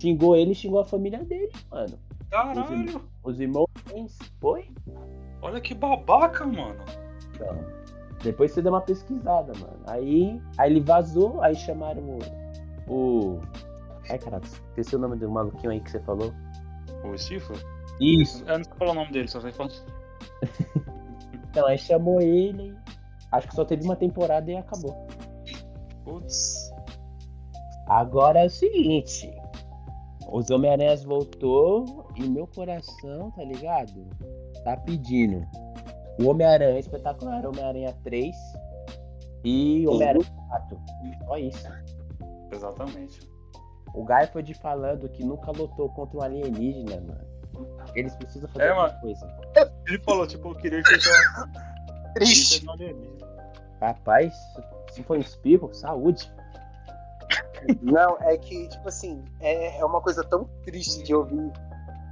Xingou ele e xingou a família dele, mano. Caralho! Os irmãos. Foi? Olha que babaca, mano. Então, depois você dá uma pesquisada, mano. Aí, aí ele vazou, aí chamaram o. o... Ai, caralho, esqueci o nome do maluquinho aí que você falou. O Stifler? Isso. Eu não sei falar o nome dele, só sei falar. Então, aí chamou ele. Acho que só teve uma temporada e acabou. Putz. Agora é o seguinte. Os Homem-Aranhas voltou e meu coração, tá ligado? Tá pedindo. O Homem-Aranha espetacular, Homem-Aranha 3 e Homem-Aranha 4. Só isso. Exatamente. O Garfield falando que nunca lutou contra um alienígena, mano. Eles precisam fazer É, alguma mano. coisa. Ele falou, tipo, eu queria enfrentar. Triste. Rapaz, se for um espirro, saúde. Não, é que, tipo assim, é, é uma coisa tão triste de ouvir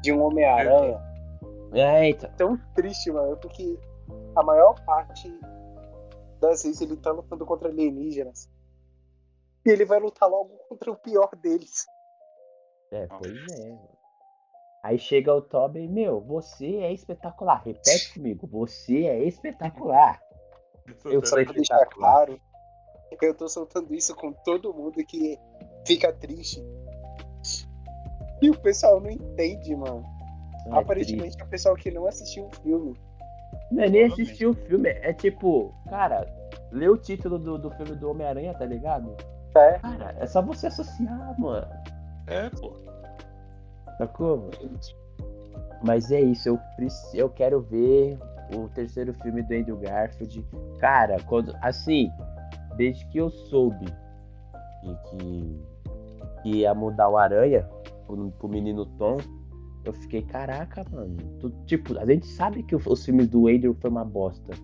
de um Homem-Aranha. É, então. Tão triste, mano, porque a maior parte das vezes ele tá lutando contra alienígenas. E ele vai lutar logo contra o pior deles. É, pois é. mano. Aí chega o Tobey, meu, você é espetacular. Repete comigo, você é espetacular. Eu Só sou pra deixar claro, eu tô soltando isso com todo mundo que fica triste. E o pessoal não entende, mano. Não, é Aparentemente é o pessoal que não assistiu o filme. Não é nem assistir o filme, é tipo, cara, lê o título do, do filme do Homem-Aranha, tá ligado? É. Cara, é só você associar, mano. É, pô. Sacou? Mas é isso, eu, eu quero ver o terceiro filme do Andrew Garfield. Cara, quando. Assim, desde que eu soube que, que, ia mudar o Aranha pro, pro menino Tom, eu fiquei, caraca, mano. tu- tipo, a gente sabe que os filmes do Andrew foi uma bosta.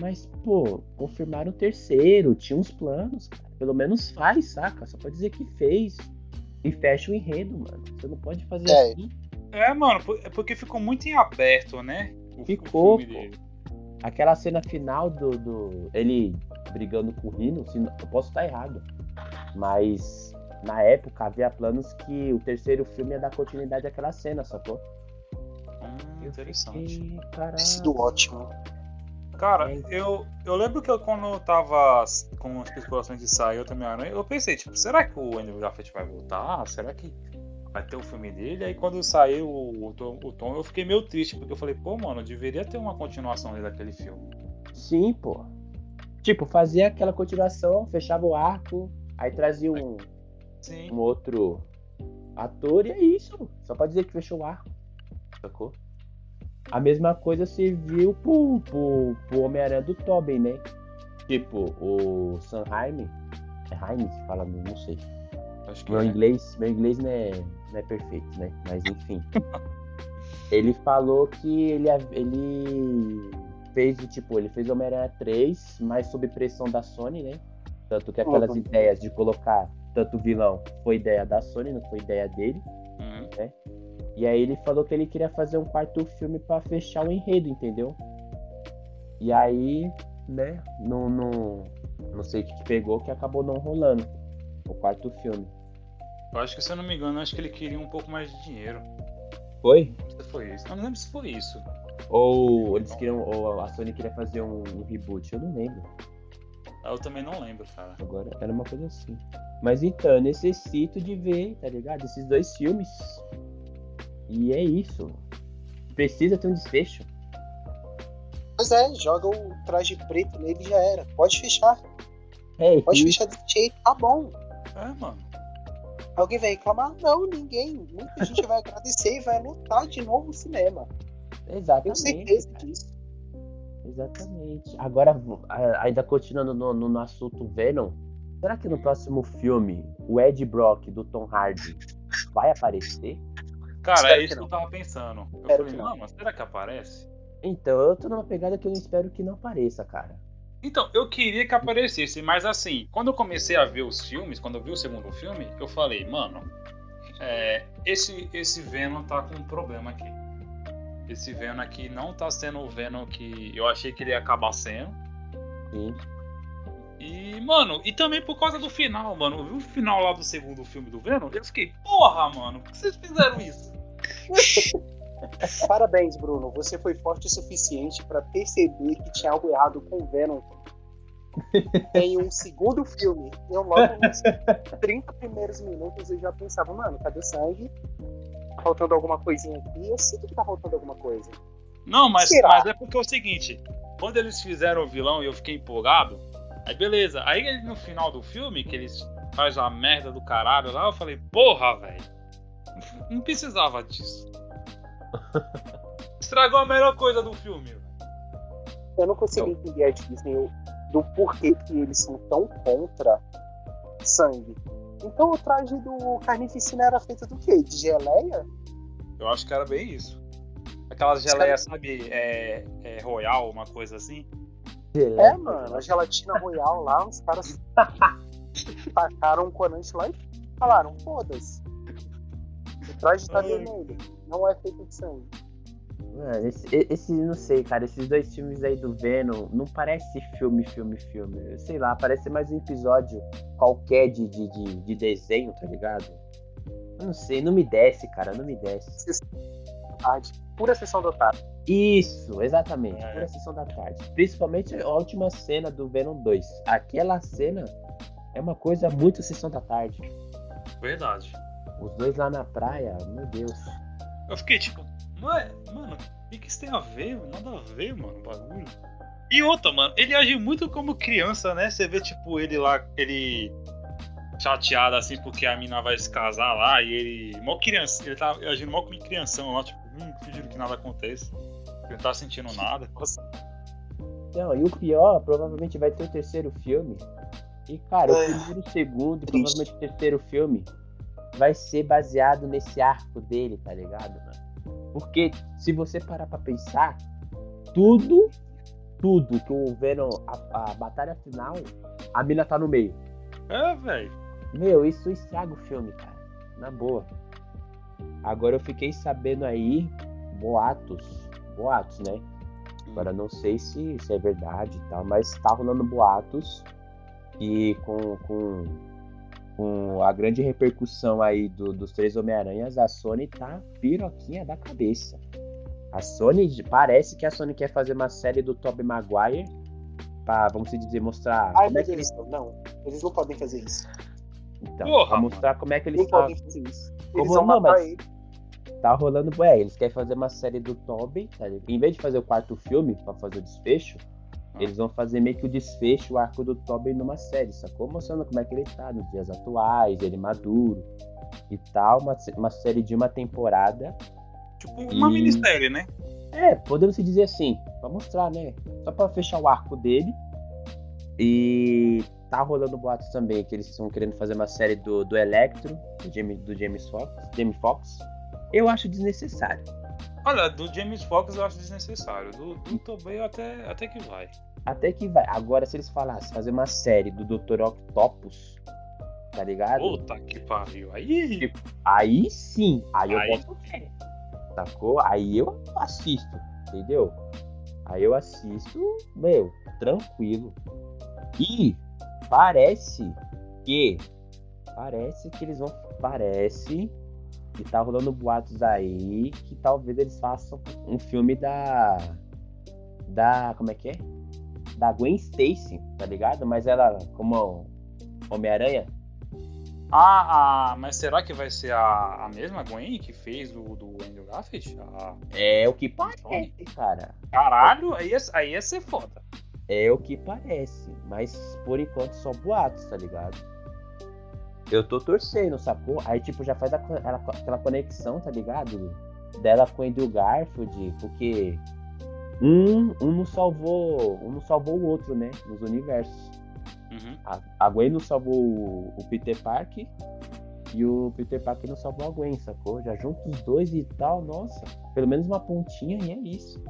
Mas, pô, confirmaram o terceiro, tinha uns planos, cara. Pelo menos faz, saca? Só pode dizer que fez. E fecha o enredo, mano. Você não pode fazer É. assim. É, mano, é porque ficou muito em aberto, né? O, Ficou, o filme pô. dele. Aquela cena final do, do. ele brigando com o Rino, se não- eu posso estar errado. Mas na época havia planos que o terceiro filme ia dar continuidade àquela cena, sacou? Hum, interessante. fiquei, sido ótimo. Cara, eu, eu lembro que eu, quando eu tava com as especulações de sair eu também aranha, eu pensei, tipo, será que o Andrew Garfield vai voltar? Será que vai ter o filme dele? Aí quando saiu o, o, Tom, o Tom, eu fiquei meio triste, porque eu falei, pô, mano, deveria ter uma continuação daquele filme. Sim, pô. Tipo, fazia aquela continuação, fechava o arco, aí trazia um, Sim. um outro ator e é isso. Só pode dizer que fechou o arco. Sacou? A mesma coisa serviu pro, pro, pro Homem-Aranha do Tobey, né? Tipo, o Sam Raimi. É Raimi que fala, não sei. Acho que Meu é. inglês, meu inglês não é, não é perfeito, né? Mas enfim. ele falou que ele, ele fez o tipo, ele fez Homem-Aranha 3, mas sob pressão da Sony, né? Tanto que aquelas Uhum. ideias de colocar tanto vilão foi ideia da Sony, não foi ideia dele. Uhum. E aí ele falou que ele queria fazer um quarto filme pra fechar o enredo, entendeu? E aí, né, não, não, não sei o que pegou que acabou não rolando o quarto filme. Eu acho que, se eu não me engano, acho que ele queria um pouco mais de dinheiro. Foi? Não foi isso. Eu não lembro se foi isso. Ou eles queriam, ou a Sony queria fazer um, um reboot, eu não lembro. Eu também não lembro, cara. Agora era uma coisa assim. Mas então, eu necessito de ver, tá ligado? Esses dois filmes. E é isso. Precisa ter um desfecho. Pois é, joga o traje preto nele e já era. Pode fechar. É Pode isso. fechar desse jeito. Tá bom. É, mano. Alguém vai reclamar? Não, ninguém. Muita gente vai agradecer e vai lutar de novo no cinema. Tenho Exatamente. certeza disso. Exatamente. Agora, ainda continuando no, no, no assunto Venom, será que no próximo filme o Ed Brock do Tom Hardy vai aparecer? Cara, é isso que que, eu tava pensando. Eu Espero falei, não. mas será que aparece? Então, eu tô numa pegada que eu espero que não apareça, cara. Então, eu queria que aparecesse, mas assim, quando eu comecei a ver os filmes, quando eu vi o segundo filme, eu falei, mano, é, esse, esse Venom tá com um problema aqui. Esse Venom aqui não tá sendo o Venom que eu achei que ele ia acabar sendo. Sim. E, mano, e também por causa do final, mano. Viu o final lá do segundo filme do Venom? Eu fiquei, porra, mano, por que vocês fizeram isso? Parabéns, Bruno. Você foi forte o suficiente pra perceber que tinha algo errado com o Venom em um segundo filme. Eu logo nos 30 primeiros minutos eu já pensava, mano, cadê o sangue? Tá faltando alguma coisinha aqui? Eu sinto que tá faltando alguma coisa. Não, mas, mas é porque é o seguinte: quando eles fizeram o vilão e eu fiquei empolgado, aí beleza. Aí no final do filme, que eles fazem a merda do caralho lá, eu falei, porra, velho. Não precisava disso. Estragou a melhor coisa do filme. velho. Eu não consegui entender a Disney do porquê que eles são tão contra sangue. Então o traje do Carnificina era feito do quê? De geleia? Eu acho que era bem isso. Aquelas geleias, sabe, é, é Royal, uma coisa assim. É, mano, a gelatina royal lá, os caras tacaram um corante lá e falaram, foda-se. O traje tá vermelho, não é feito de sangue. Mano, esse, esse, não sei, cara, esses dois filmes aí do Venom não parece filme, filme, filme. Sei lá, parece mais um episódio qualquer de, de, de, de desenho, tá ligado? Eu não sei, não me desce, cara, não me desce. Tarde, pura sessão da tarde. Isso, exatamente, É. pura sessão da tarde. Principalmente a última cena do Venom 2. Aquela cena é uma coisa muito sessão da tarde. Verdade. Os dois lá na praia, meu Deus. Eu fiquei tipo, "Ué, mano, o que, que isso tem a ver? Nada a ver, mano, o bagulho. E outra, mano, ele age muito como criança, né? Você vê, tipo, ele lá, ele chateado assim porque a mina vai se casar lá e ele. Mó criança, ele tá agindo mó como crianção lá, tipo, hum, fingindo que nada acontece. Ele não tá sentindo nada. Não, e o pior, provavelmente vai ter o terceiro filme. E, cara, o É. primeiro, o segundo, Triste. provavelmente o terceiro filme vai ser baseado nesse arco dele, tá ligado, mano? Porque se você parar pra pensar, tudo, tudo que o Venom, a, a batalha final, a mina tá no meio. É, velho. Meu, isso estraga o filme, cara. Na boa. Agora eu fiquei sabendo aí, boatos, boatos, né? Agora não sei se, se é verdade e tal, mas tá rolando boatos e com, com, com a grande repercussão aí do- dos três Homem-Aranhas, a Sony tá piroquinha da cabeça. A Sony, parece que a Sony quer fazer uma série do Tobey Maguire pra, vamos dizer, mostrar Ai, como é que eles... não. Eles não podem fazer isso. Então, Porra, pra mostrar como é que eles Não estão podem fazer isso. Eles Como vão não, matar mas- ele. tá rolando, é, eles querem fazer uma série do Tobey, tá em vez de fazer o quarto filme pra fazer o desfecho, Ah. eles vão fazer meio que o desfecho, o arco do Tobey numa série, sacou? Mostrando como é que ele tá nos dias atuais, ele maduro e tal, uma, uma série de uma temporada. Tipo, uma E- minissérie, né? É, podemos se dizer assim, pra mostrar, né? Só pra fechar o arco dele. E tá rolando boatos também que eles estão querendo fazer uma série do, do Electro, do James, do James Fox, Jamie Fox. Eu acho desnecessário. Olha, do James Fox eu acho desnecessário. Do, do Tobey até, até que vai. Até que vai. Agora, se eles falassem fazer uma série do Dr. Octopus, tá ligado? Puta que pariu. Aí. Aí sim, aí eu Aí- boto fé. Sacou? Aí eu assisto, entendeu? Aí eu assisto, meu, tranquilo. E parece que. Parece que eles vão. Parece que tá rolando boatos aí que talvez eles façam um filme da. Da. Como é que é? Da Gwen Stacy, tá ligado? Mas ela, como Homem-Aranha, Ah, ah, mas será que vai ser a, a mesma Gwen que fez o do Andrew Garfield? Ah, é o que parece, cara. caralho, aí ia, aí ia ser foda. É o que parece, mas por enquanto só boatos, tá ligado? Eu tô torcendo, sacou? Aí, tipo, já faz a aquela conexão, tá ligado? Dela com o Andrew Garfield, porque um, um não salvou. Um não salvou o outro, né? Nos universos. Uhum. A, a Gwen não salvou o, o Peter Parker e o Peter Parker não salvou a Gwen, sacou? Já junta os dois e tal, nossa. Pelo menos uma pontinha e é isso.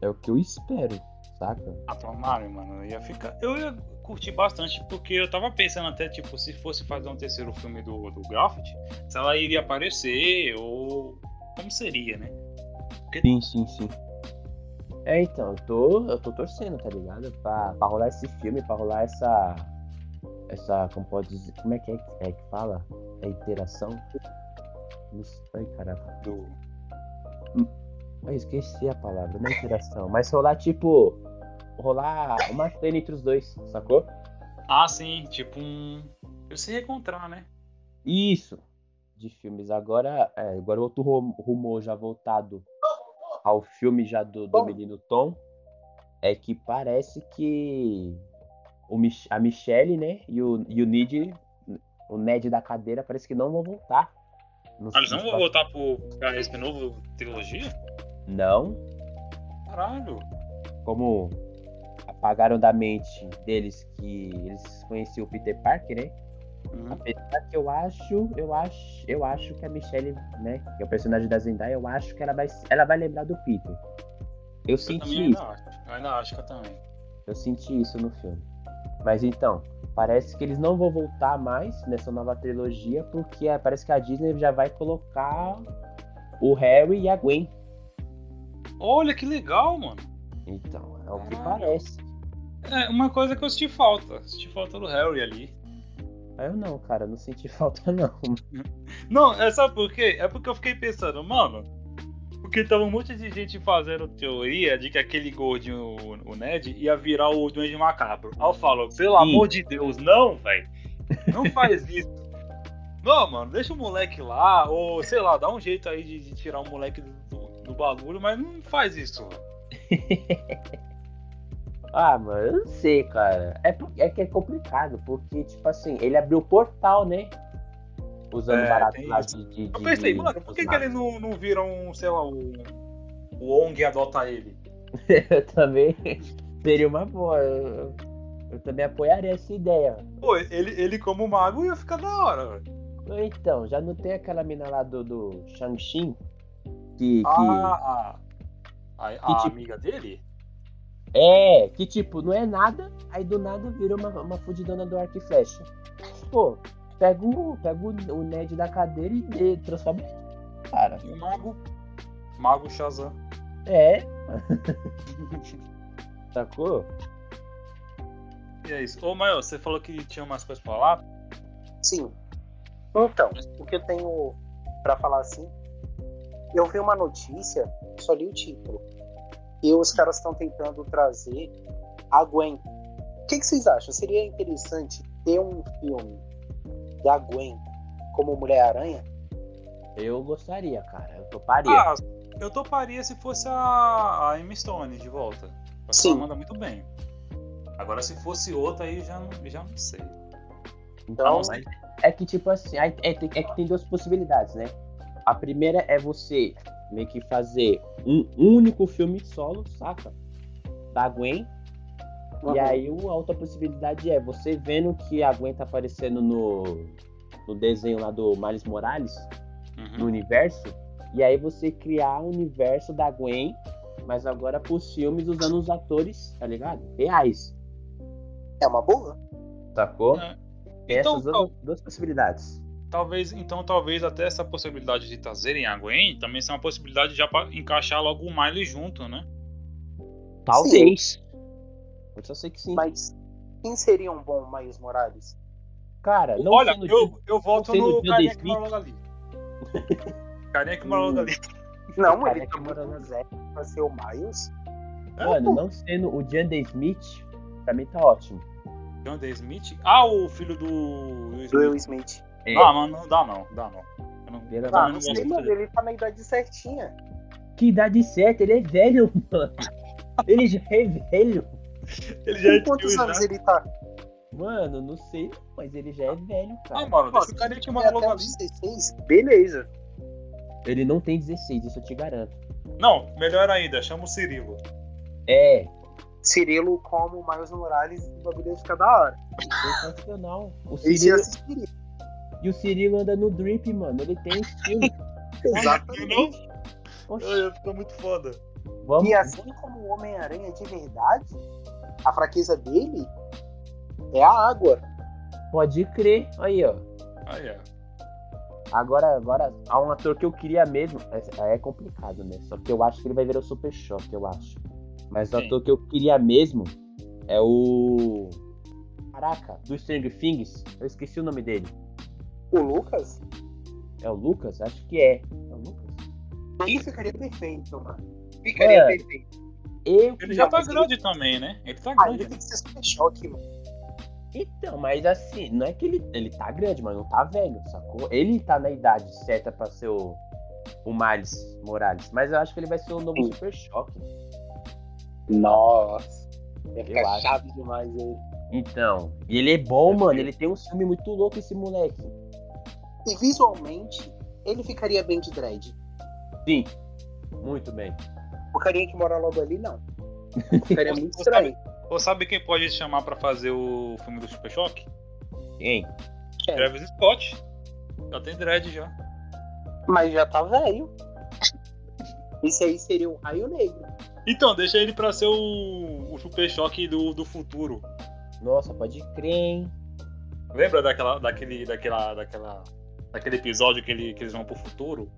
É o que eu espero, saca? Ah, tomaram, mano. Eu ia ficar. Eu ia. curti bastante, porque eu tava pensando até, tipo, se fosse fazer um terceiro filme do, do Graffiti, se ela iria aparecer, ou como seria, né? Porque... Sim, sim, sim. É, então, eu tô, eu tô torcendo, tá ligado? Pra, pra rolar esse filme, pra rolar essa. Essa. Como pode dizer. Como é que é, é que fala? É interação? Isso, ai, caraca. Do... Eu esqueci a palavra, não é interação. Mas rolar, tipo. Rolar uma cena entre os dois, sacou? Ah, sim, tipo um. Eu se reencontrar, né? Isso. De filmes. Agora, é, agora outro rum- rumor já voltado ao filme já do, do menino Tom é que parece que o Mich- a Michelle, né, e o, e o Ned, o Ned da cadeira, parece que não vão voltar. Ah, eles não vão voltar pro, pra esse novo trilogia? Não, Caralho. como apagaram da mente deles que eles conheciam o Peter Parker, né? Uhum. Apesar que eu acho, eu acho, eu acho que a Michelle, né, que é o personagem da Zendaya, eu acho que ela vai, ela vai lembrar do Peter. Eu Eu senti isso, ainda acho. Eu ainda acho que eu também. eu senti isso no filme. Mas então, parece que eles não vão voltar mais nessa nova trilogia, porque é, parece que a Disney já vai colocar o Harry e a Gwen. Olha que legal, mano. Então, é o que parece. É uma coisa que eu senti falta. Senti falta do Harry ali. Aí eu não, cara, não senti falta não. Não, é sabe por quê? É porque eu fiquei pensando, mano. Porque tava um monte de gente fazendo teoria de que aquele gordinho, o o Ned, ia virar o Duende Macabro. Aí eu falo, pelo Sim. amor de Deus, não, velho. Não faz isso. Não, mano, deixa o moleque lá, ou sei lá, dá um jeito aí de, de tirar o moleque do, do- do bagulho, mas não faz isso. Ah, mano, eu não sei, cara. É, é que é complicado, porque, tipo assim, ele abriu o portal, né? Usando É, barato lá de, de, Eu pensei, de- mano, por que, que ele não, não vira um, sei lá, um. O ONG adota ele? Eu também seria uma boa. Eu, eu também apoiaria essa ideia. Pô, ele, ele como mago ia ficar da hora, velho. Então, já não tem aquela mina lá do, do Shang-Chi? Que, que Ah, a, a, a Que tipo- amiga dele? É, que tipo, não é nada, aí do nada vira uma, uma fudidona do arco e flecha. Pô, pega o, pega o, o Ned da cadeira e, e transforma cara. E o mago. Mago Shazam. É, sacou? E é isso. Ô, Mael, você falou que tinha umas coisas pra falar? Sim. Então, o que eu tenho pra falar assim, eu vi uma notícia, só li o título, e os caras estão tentando trazer a Gwen. O que, que vocês acham? Seria interessante ter um filme da Gwen como Mulher-Aranha? Eu gostaria, cara. Eu toparia. Ah, eu toparia se fosse a, a Emma Stone de volta. Porque Sim. ela manda muito bem. Agora, se fosse outra aí, já não, já não sei. Então, Não, mas- É que, tipo assim, é, é- é que tem duas possibilidades, né? A primeira é você meio que fazer um único filme solo, saca? Da Gwen. E Uhum. aí o- a outra possibilidade é você vendo que a Gwen tá aparecendo no, no desenho lá do Miles Morales, Uhum. no universo, e aí você criar o universo da Gwen, mas agora pros filmes usando os atores, tá ligado? Reais. é uma boa. Sacou? É. Tem Então, essas duas possibilidades. Talvez, então, talvez até essa possibilidade de trazerem a Gwen também seja uma possibilidade já pra encaixar logo o Miley junto, né? Talvez. Eu só sei que sim. Mas quem seria um bom Miles Morales? Cara, não Olha, sendo eu, de- eu volto sendo no carinha que Smith. mora logo ali. carinha que mora logo ali. Não, ele tá que muito mora lá. velho pra ser o Miles. Mano, não sendo o Janda Smith, pra mim tá ótimo. John D. Smith? Ah, o filho do Will Do Will Smith. É, Ah, mano, não dá não, dá não. Eu não, também Ah, não sei, mano, ele tá na idade certinha. Que idade certa, ele é velho, mano. Ele já é velho. Ele já é quantos anos já. ele tá? Mano, não sei, mas ele já é velho, Ah, cara. mano, deixa o carinha que tiver logo até ali. uns 16, beleza. Ele não tem 16, isso eu te garanto. Não, melhor ainda, chama o Cirilo. É, Cirilo como Miles Morales, o bagulho ia ficar da hora. sensacional. O Esse Cirilo, assistiria. E o Cirilo anda no drip, mano. Ele tem estilo. Exatamente. Ai, ficou muito foda. vamos. E assim como o Homem-Aranha de verdade, a fraqueza dele É a água. Pode crer. Aí, ó. Aí, ó. Agora, agora, há um ator que eu queria mesmo. É, é complicado, né? Só que eu acho que ele vai ver o Super Choque, eu acho. Mas o Sim. ator que eu queria mesmo é o. Caraca, do Stranger Things. Eu esqueci o nome dele. O Lucas, É o Lucas? Acho que é. É o Lucas? ele ficaria perfeito, mano. Ficaria É. perfeito. Eu Ele já tá grande também, né? Ele tá Ah, ele grande. tem que ser super choque, mano. Então, mas assim, não é que ele, ele tá grande, mas não tá velho, sacou? Ele tá na idade certa pra ser o, o Miles Morales. Mas eu acho que ele vai ser o novo Sim. Super Choque. Nossa. Ia Eu ficar acho. chato demais ele. Então, e ele é bom, Deve mano. ser. Ele tem um filme muito louco, esse moleque. E visualmente, ele ficaria bem de dread. Sim, muito bem. O carinha que mora logo ali, não. Ficaria muito estranho. Ou sabe quem pode chamar pra fazer o filme do Super Choque? Quem? É, Travis Scott. Já tem dread já. Mas já tá velho. Esse aí seria o Raio Negro. Então, deixa ele pra ser o, o Super Choque do, do futuro. Nossa, pode crer, hein? Lembra daquela, daquele, daquela, daquela, daquele episódio que, ele, que eles vão pro futuro?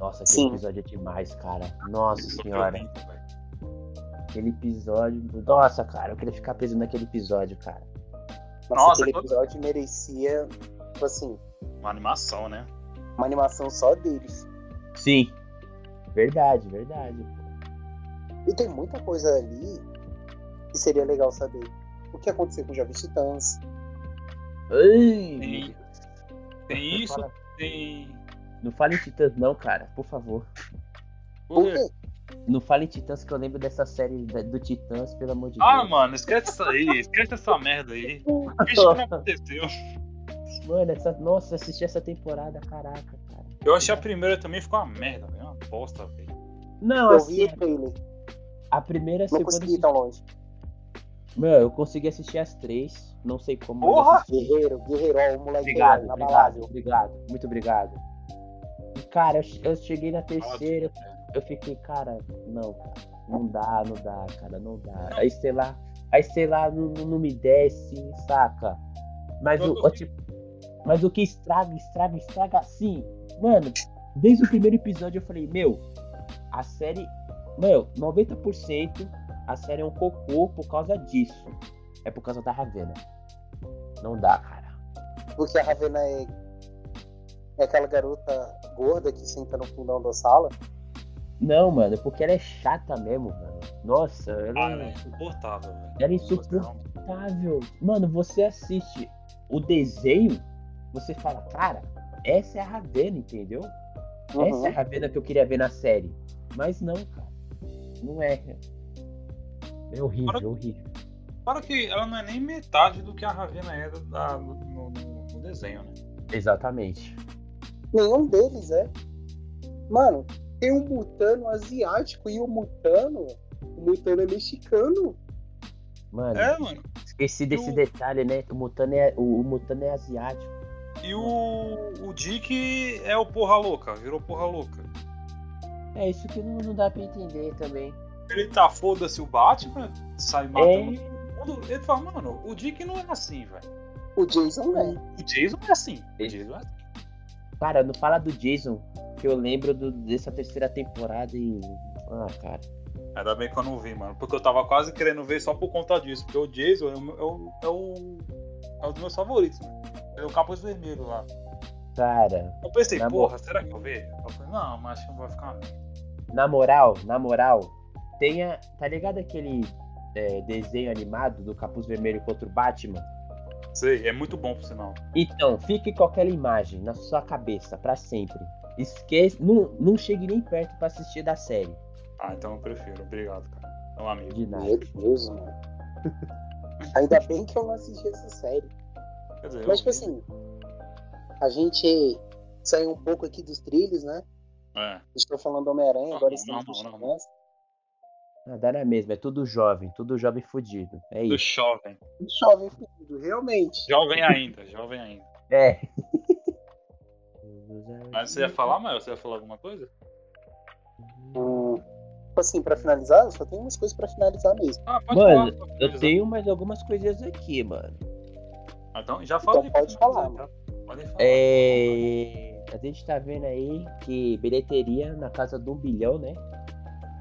Nossa, aquele Sim. episódio é demais, cara. Nossa Super senhora. Aquele episódio. Nossa, cara, eu queria ficar preso naquele episódio, cara. Nossa, Nossa, aquele quando- episódio merecia, tipo assim, Uma animação, né? uma animação só deles. Sim. Verdade, verdade. E tem muita coisa ali que seria legal saber. O que aconteceu com o Jovens Titãs? Ai, Tem, isso, fala- tem. Não fale em Titãs, não, cara, por favor. Por quê? Não fale em Titãs que eu lembro dessa série do Titãs, pelo amor de Deus. Ah, mano, esquece isso aí, esquece essa merda aí. Finge que não aconteceu. Mano, essa, nossa, assisti essa temporada, caraca, cara. Eu achei a primeira também ficou uma merda, velho. Uma bosta, velho. Não, Eu vi assim, trailer, a primeira, não segunda. consegui ir tão longe. Meu, eu consegui assistir as três, não sei como. Porra! Guerreiro, guerreiro, ó, o moleque Obrigado, é obrigado, inabalável. obrigado, muito obrigado. E, cara, eu, eu cheguei na terceira, Fala, eu fiquei, cara, não, cara, não dá, não dá, cara, não dá. Aí, sei lá, aí, sei lá, não, não- me desce, saca? Mas o, o tipo, mas o que estraga, estraga, estraga, assim, mano, desde o primeiro episódio eu falei, meu, a série, meu, 90% a série é um cocô por causa disso. É por causa da Ravena. Não dá, cara. Porque a Ravena é, é aquela garota gorda que senta no fundão da sala. Não, mano, porque ela é chata mesmo, mano. Nossa, ela, Ah, é insuportável, velho. ela é insuportável. Mano, você assiste o desenho, você fala, cara, essa é a Ravena, entendeu? Essa é a Uhum. Ravena que eu queria ver na série. Mas não, cara. Não é. É horrível, Para- horrível. Para que ela não é nem metade do que a Ravena é da- no, no- no desenho, né? Exatamente. Nenhum deles é. Mano, tem um mutano asiático e o mutano. O mutano é mexicano. Mano, É, mano. esqueci desse o- detalhe, né? O Mutano é, o, o Mutano é asiático. E o, o Dick é o porra louca, virou porra louca. É isso que não, não dá pra entender também. Ele tá foda-se o Batman, sai matando todo mundo. Ele fala, mano, o Dick não é assim, velho. O Jason é. O Jason é assim. O Jason é assim. Cara, não fala do Jason, que eu lembro do- dessa terceira temporada e. Ah, cara. Ainda bem que eu não vi, mano. Porque eu tava quase querendo ver só por conta disso. Porque o Jason é o, é o, é o, é um dos meus favoritos, mano. É o capuz vermelho lá. Cara, Eu pensei, porra, será que eu vejo? Eu falei, não, mas acho que não vai ficar. na moral, na moral, tenha. Tá ligado aquele é, desenho animado do Capuz Vermelho contra o Batman? Sei, é muito bom por sinal. Então, fique com aquela imagem na sua cabeça pra sempre. Esquece. Não, não chegue nem perto pra assistir da série. Ah, então eu prefiro. Obrigado, cara. É um amigo. De nada. Meu Deus, mano. Ainda bem que eu não assisti essa série. Quer dizer, Mas, tipo eu assim, a gente saiu um pouco aqui dos trilhos, né? É. Gente tá falando do Homem-Aranha, Não, agora não, estamos não, no não, Titãs. Ah, dá na mesma, é tudo jovem, tudo jovem fudido. É Do isso. jovem. Jovem fudido, realmente. Jovem ainda, jovem ainda. É. Mas você ia falar, Mael? Você ia falar alguma coisa? Hum, tipo assim, pra finalizar, eu só tenho umas coisas pra finalizar mesmo. Ah, pode Mano, falar. Eu tenho mais algumas coisinhas aqui, mano. Então, já falei. Então pode falar, já, Pode falar. É, a gente tá vendo aí que bilheteria na casa um bilhão, né?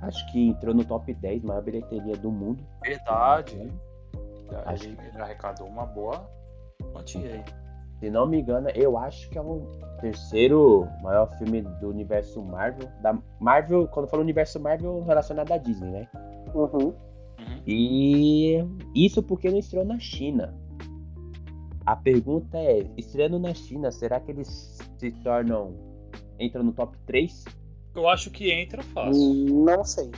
Acho que entrou no top 10 maior bilheteria do mundo. Verdade. Acho- Ele, ele arrecadou uma boa quantia aí. Se não me engano, eu acho que é o terceiro maior filme do universo Marvel. Da Marvel, quando eu falo universo Marvel, relacionado à Disney, né? Uhum. Uhum. E isso porque não estreou na China. A pergunta é, estreando na China, será que eles se tornam. entram no top 3? Eu acho que entra fácil. Não sei.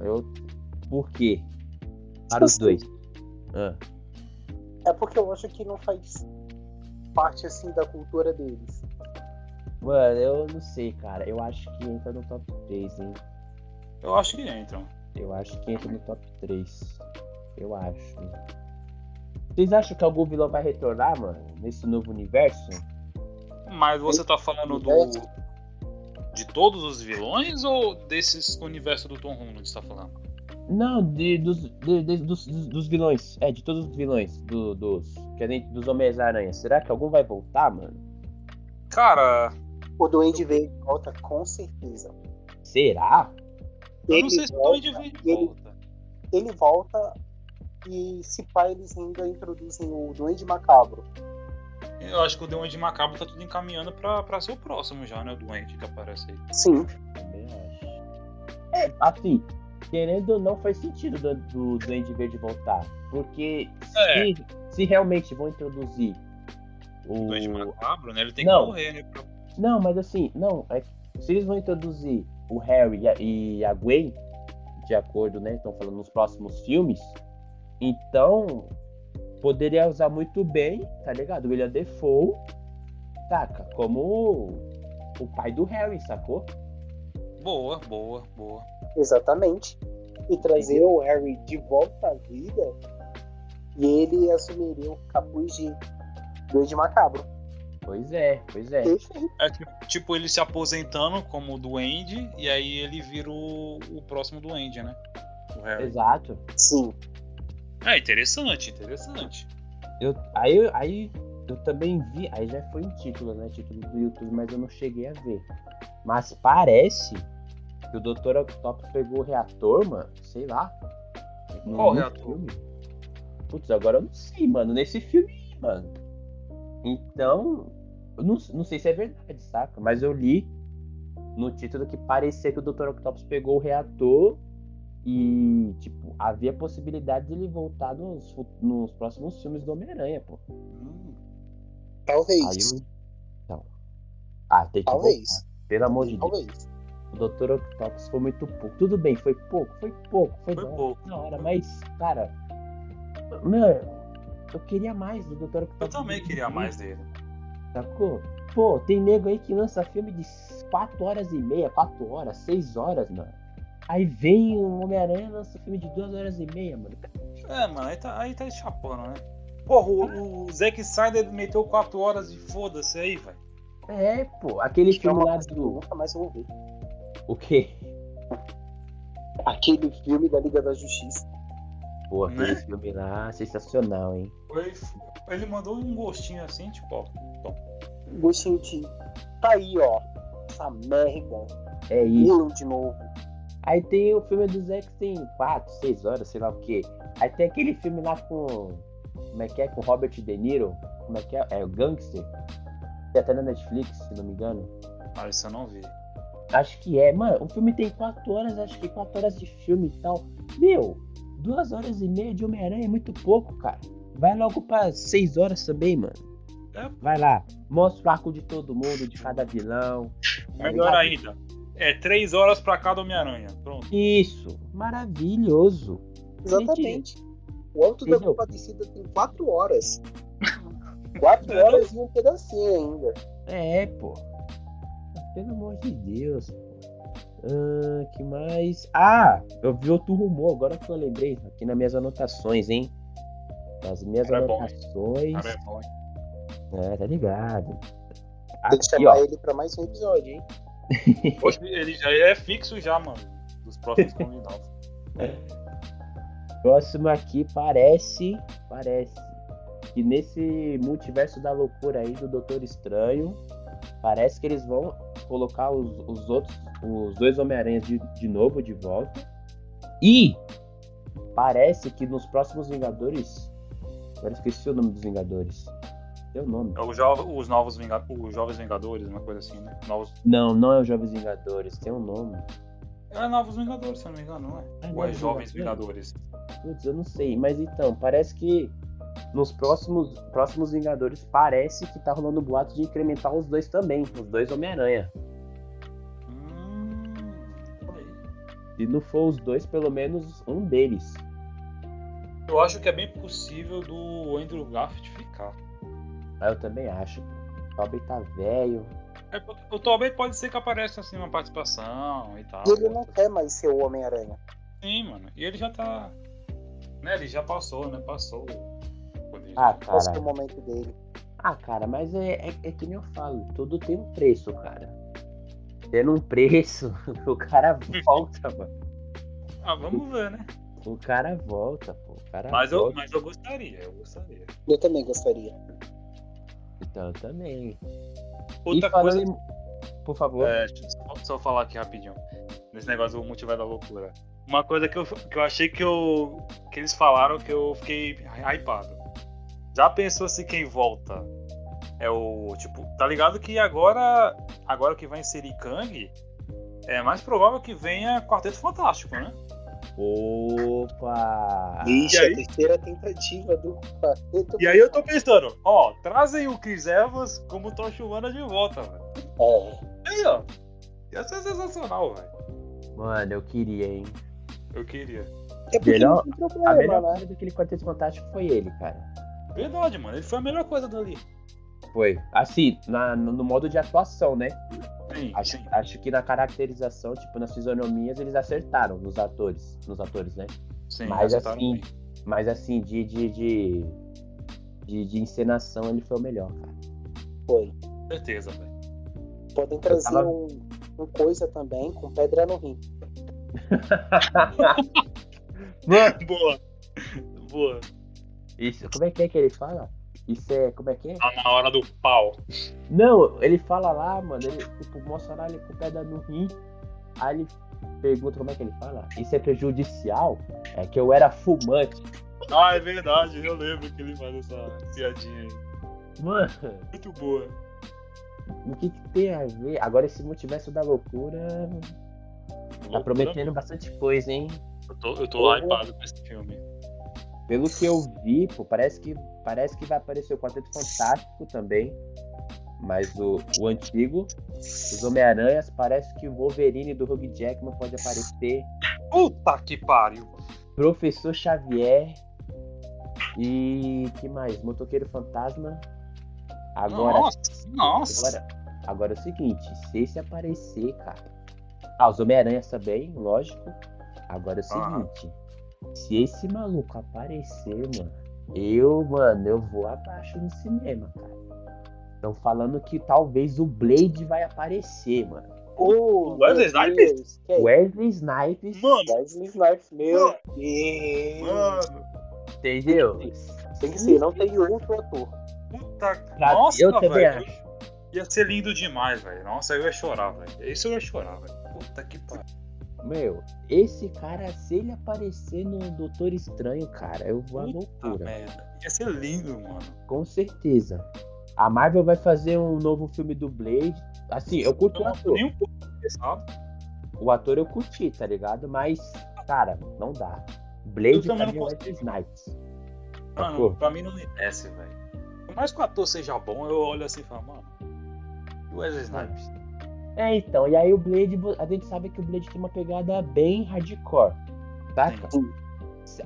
Eu, por quê? Para os Sim. dois. Ah, É porque eu acho que não faz parte assim da cultura deles. mano, eu não sei, cara. Eu acho que entra no top 3, hein? Eu acho que entram. Eu acho que entra no top 3. Eu acho. Vocês acham que algum vilão vai retornar, mano? Nesse novo universo? Mas você tá falando do. De todos os vilões ou desses universo do Tom Holland você tá falando? Não, de, dos, de- de- dos, dos- vilões. É, de todos os vilões. Do, dos. Que é dentro dos Homens-Aranha. Será que algum vai voltar, mano? Cara, O Duende Verde volta com certeza. Será? eu não sei se o Duende Verde ele- volta. ele volta e se pá, eles ainda introduzem o Duende Macabro. Eu acho que o Duende Macabro tá tudo encaminhando pra, pra ser o próximo já, né? O Duende que aparece aí. Sim, Também acho. É, assim, querendo ou não, faz sentido do, do Duende Verde voltar. Porque É. se, se realmente vão introduzir o. O Duende Macabro, né? Ele tem Não. que morrer, né? pra- Não, mas assim, não. É, se eles vão introduzir o Harry e a, e a Gwen, de acordo, né? Estão falando nos próximos filmes, então poderia usar muito bem, tá ligado? William Defoe, saca? Como o, o pai do Harry, sacou? Boa, boa, boa. exatamente. E trazer o Harry de volta à vida e ele assumiria o capuz de Duende Macabro. Pois é, pois é. É tipo, tipo ele se aposentando como Duende e aí ele vira o, o próximo Duende, né? O Harry. Exato. Sim. É interessante, interessante. Eu, aí, eu- aí eu também vi, aí já foi um título, né? Título do YouTube, mas eu não cheguei a ver. Mas parece que o Dr. Octopus pegou o reator, mano. Sei lá. Qual no reator? filme. Putz, agora eu não sei, mano. Nesse filme, aí, mano. Então, eu não, não sei se é verdade, saca? Mas eu li no título que parecia que o Dr. Octopus pegou o reator e, tipo, havia possibilidade de ele voltar nos, nos próximos filmes do Homem-Aranha, pô. Hum, Talvez. Aí eu... Então. Ah, tem que Talvez. voltar. Pelo amor de Deus. Talvez. O Dr. Octopus foi muito pouco. Tudo bem, foi pouco, foi pouco, foi, Foi pouco. da hora, mas, cara. Mano, eu queria mais do Dr. Octopus. Eu também queria mais dele. Sacou? Pô, tem nego aí que lança filme de 4 horas e meia, 4 horas, 6 horas, mano. Aí vem o Homem-Aranha e lança filme de 2 horas e meia, mano. É, mano, aí tá, aí tá chapando, né? Porra, o, o Zack Snyder meteu 4 horas de foda-se aí, velho. É, pô, aquele Acho é filme lá eu do. nunca mais vou ver. O quê? Aquele filme da Liga da Justiça. Pô, aquele Né? filme lá, sensacional, hein? Foi- Ele mandou um gostinho assim, tipo, ó. Gostinho de. Tá aí, ó. Essa merda. É isso. Eu de novo. Aí tem o filme do Zé que tem 4, 6 horas, sei lá o quê. Aí tem aquele filme lá com. Como é que é? Com Robert De Niro. Como é que é? É o Gangster. Tem até na Netflix, se não me engano. Ah, isso eu não vi. Acho que é. Mano, o filme tem 4 horas, acho que 4 horas de filme e tal. Meu, 2 horas e meia de Homem-Aranha é muito pouco, cara. Vai logo pra 6 horas também, mano. É. Vai lá. Mostra o arco de todo mundo, de cada vilão. tá Melhor ligado? ainda. É 3 horas pra cada Homem-Aranha. Pronto. Isso. Maravilhoso. Exatamente. O Alto da? Compadecida tem 4 horas. 4 Não é horas e um pedacinho ainda. É, pô. Pelo amor de Deus. Ah, que mais? Ah, eu vi outro rumor, agora que eu lembrei, aqui nas minhas anotações, hein? Nas minhas é bom, anotações. Cara, é bom, hein? É, tá ligado. Tem que chamar ó. ele pra mais um episódio, hein? Ele já é fixo já, mano. Dos próximos convidados. Próximo aqui parece. Parece. que nesse multiverso da loucura aí do Doutor Estranho, parece que eles vão colocar os, os outros, os dois Homem-Aranhas de, de novo de volta. E parece que nos próximos Vingadores. Agora esqueci o nome dos Vingadores. Tem o nome. É o jo- os novos Vinga- os Jovens Vingadores, uma coisa assim, né? Novos... Não, não é os Jovens Vingadores, tem um nome. É Novos Vingadores, se eu não me engano, não é? É Ou é Jovens Vingadores? Vingadores? Putz, eu não sei, mas então, parece que nos próximos, próximos Vingadores parece que tá rolando boato de incrementar os dois também, os dois Homem-Aranha. Hum. Se não for os dois, pelo menos um deles. Eu acho que é bem possível do Andrew Garfield ficar. Mas eu também acho. O Tobey tá velho. É, o Tobey pode ser que apareça assim uma participação e tal. E ele não quer mais ser o Homem-Aranha. Sim, mano. E ele já tá. Né, ele já passou, né? Passou. o poder. Ah, Esse é o cara. momento dele. Ah, cara, mas é, é, é que nem eu falo, tudo tem um preço, cara. Tendo um preço, o cara volta, mano. Ah, vamos ver, né? O cara volta, pô. O cara Mas eu, volta. mas eu gostaria, eu gostaria. Eu também gostaria. Então, eu também. Outra e coisa. em... Por favor. É, deixa eu só, só falar aqui rapidinho. Nesse negócio do multiverso da loucura. Uma coisa que eu, que eu achei que eu. que eles falaram que eu fiquei hypado. Já pensou se quem volta é o. Tipo, tá ligado que agora. Agora que vai inserir Kang, é mais provável que venha Quarteto Fantástico, né? Opa! Vixe, E aí? a terceira tentativa do quarteto. E aí eu tô pensando, ó, trazem o Chris Evans como Tocha Humana de volta, velho. É. Aí, ó. Ia ser sensacional, velho. Mano, eu queria, hein? Eu queria. É porque Melhor- não tem A problema, melhor né? coisa daquele Quarteto Fantástico foi ele, cara. Verdade, mano. Ele foi a melhor coisa dali. Foi. Assim, na, no no modo de atuação, né? Sim, Acho, sim. acho que na caracterização, tipo, nas fisionomias, eles acertaram nos atores. Nos atores, né? sim Mas assim, bem. mas assim, de, de, de, de, de encenação ele foi o melhor, cara. Foi. Com certeza, velho. Podem trazer tava- um, um coisa também com pedra no rim. Mano, Boa. Boa. isso, como é que é que ele fala? Isso é, como é que é? Tá na hora do pau. Não, ele fala lá, mano, ele tipo, mostra lá ele com pedra no rim. Aí ele pergunta como é que ele fala. Isso é prejudicial? É que eu era fumante. Ah, é verdade. Eu lembro que ele faz essa piadinha aí. Mano, Muito boa. o que, que tem a ver? Agora esse multiverso da loucura tá prometendo bastante coisa, hein? Eu tô, eu tô hypado com esse filme. Pelo que eu vi, pô, parece que, parece que vai aparecer o Quarteto Fantástico também. Mas o, o antigo, os Homem-Aranhas, parece que o Wolverine do Hugh Jackman pode aparecer. Puta que pariu. Professor Xavier. E que mais? Motoqueiro Fantasma. Agora, Nossa, nossa. agora, agora é o seguinte, se esse aparecer, cara. Ah, os Homem-Aranhas também, lógico. Agora é o Aham. seguinte, se esse maluco aparecer, mano, eu, mano, eu vou abaixo no cinema, cara. Estão falando que talvez o Blade vai aparecer, mano. Ô, Wesley Snipes? É Wesley Snipes, Mano, Wesley Snipes, meu Mano. Deus. mano. entendeu? Tem que ser, não tem outro ator. Puta. Pra- Nossa, eu também velho. acho. Ia ser lindo demais, velho. Nossa, eu ia chorar, velho. Isso eu ia chorar, velho. Puta que pariu. Meu, esse cara, se ele aparecer no Doutor Estranho, cara, eu vou Puta loucura. merda. Ia ser lindo, mano. Com certeza. A Marvel vai fazer um novo filme do Blade. Assim, eu curto o ator. nem um pouco. O ator eu curti, tá ligado? Mas, cara, não dá. Blade também pra não mim é. Wesley Snipes. Mano, pra mim não me desce, velho. Por mais que o ator seja bom, eu olho assim e falo, mano. E o Wesley Snipes? É, então, e aí o Blade, a gente sabe que o Blade tem uma pegada bem hardcore? Sim.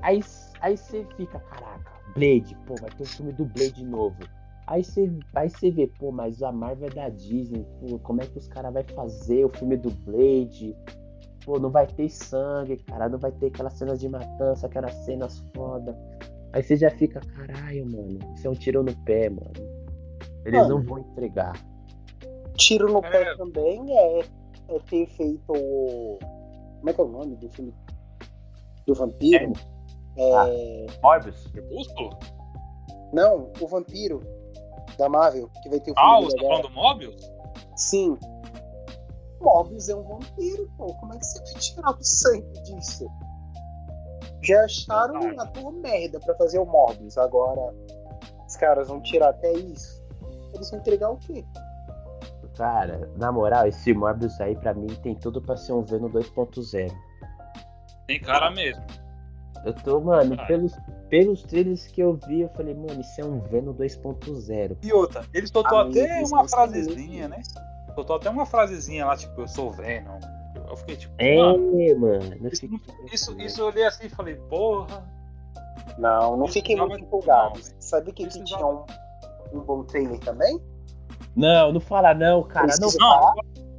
Aí aí você fica, caraca, Blade, pô, vai ter um filme do Blade novo. Aí você aí você vê, pô, mas a Marvel é da Disney, pô, como é que os caras vão fazer o filme do Blade? Pô, não vai ter sangue, cara, não vai ter aquelas cenas de matança, aquelas cenas foda. Aí você já fica, caralho, mano, isso é um tiro no pé, mano. Eles Mano. não vão entregar. Tiro no pé É. também é, é ter feito o. Como é que é o nome do filme? Do vampiro? É, Morbius? Crepúsculo? Não, o vampiro da Marvel, que vai ter o Ah, filme você dele tá falando do Mobius? Sim. Mobius é um vampiro, pô. Como é que você vai tirar o sangue disso? Já acharam um ator merda pra fazer o Mobius. Agora, os caras vão tirar até isso. Eles vão entregar o quê? Cara, na moral, esse Morbius aí pra mim tem tudo pra ser um Venom 2.0. Tem cara mesmo. Eu tô, mano, Caralho. pelos, pelos trailers que eu vi, eu falei, mano, isso é um Venom 2.0. E outra, ele soltou Amigos, até uma frasezinha, né? Soltou até uma frasezinha lá, tipo, eu sou Venom. Eu fiquei tipo, mano, É, mano. isso, fiquei- isso, isso eu olhei assim e falei, porra. Não, não não, muito não, Sabe que, já- tinha um, um bom trailer também? Não, não fala não, cara. Não, Precisa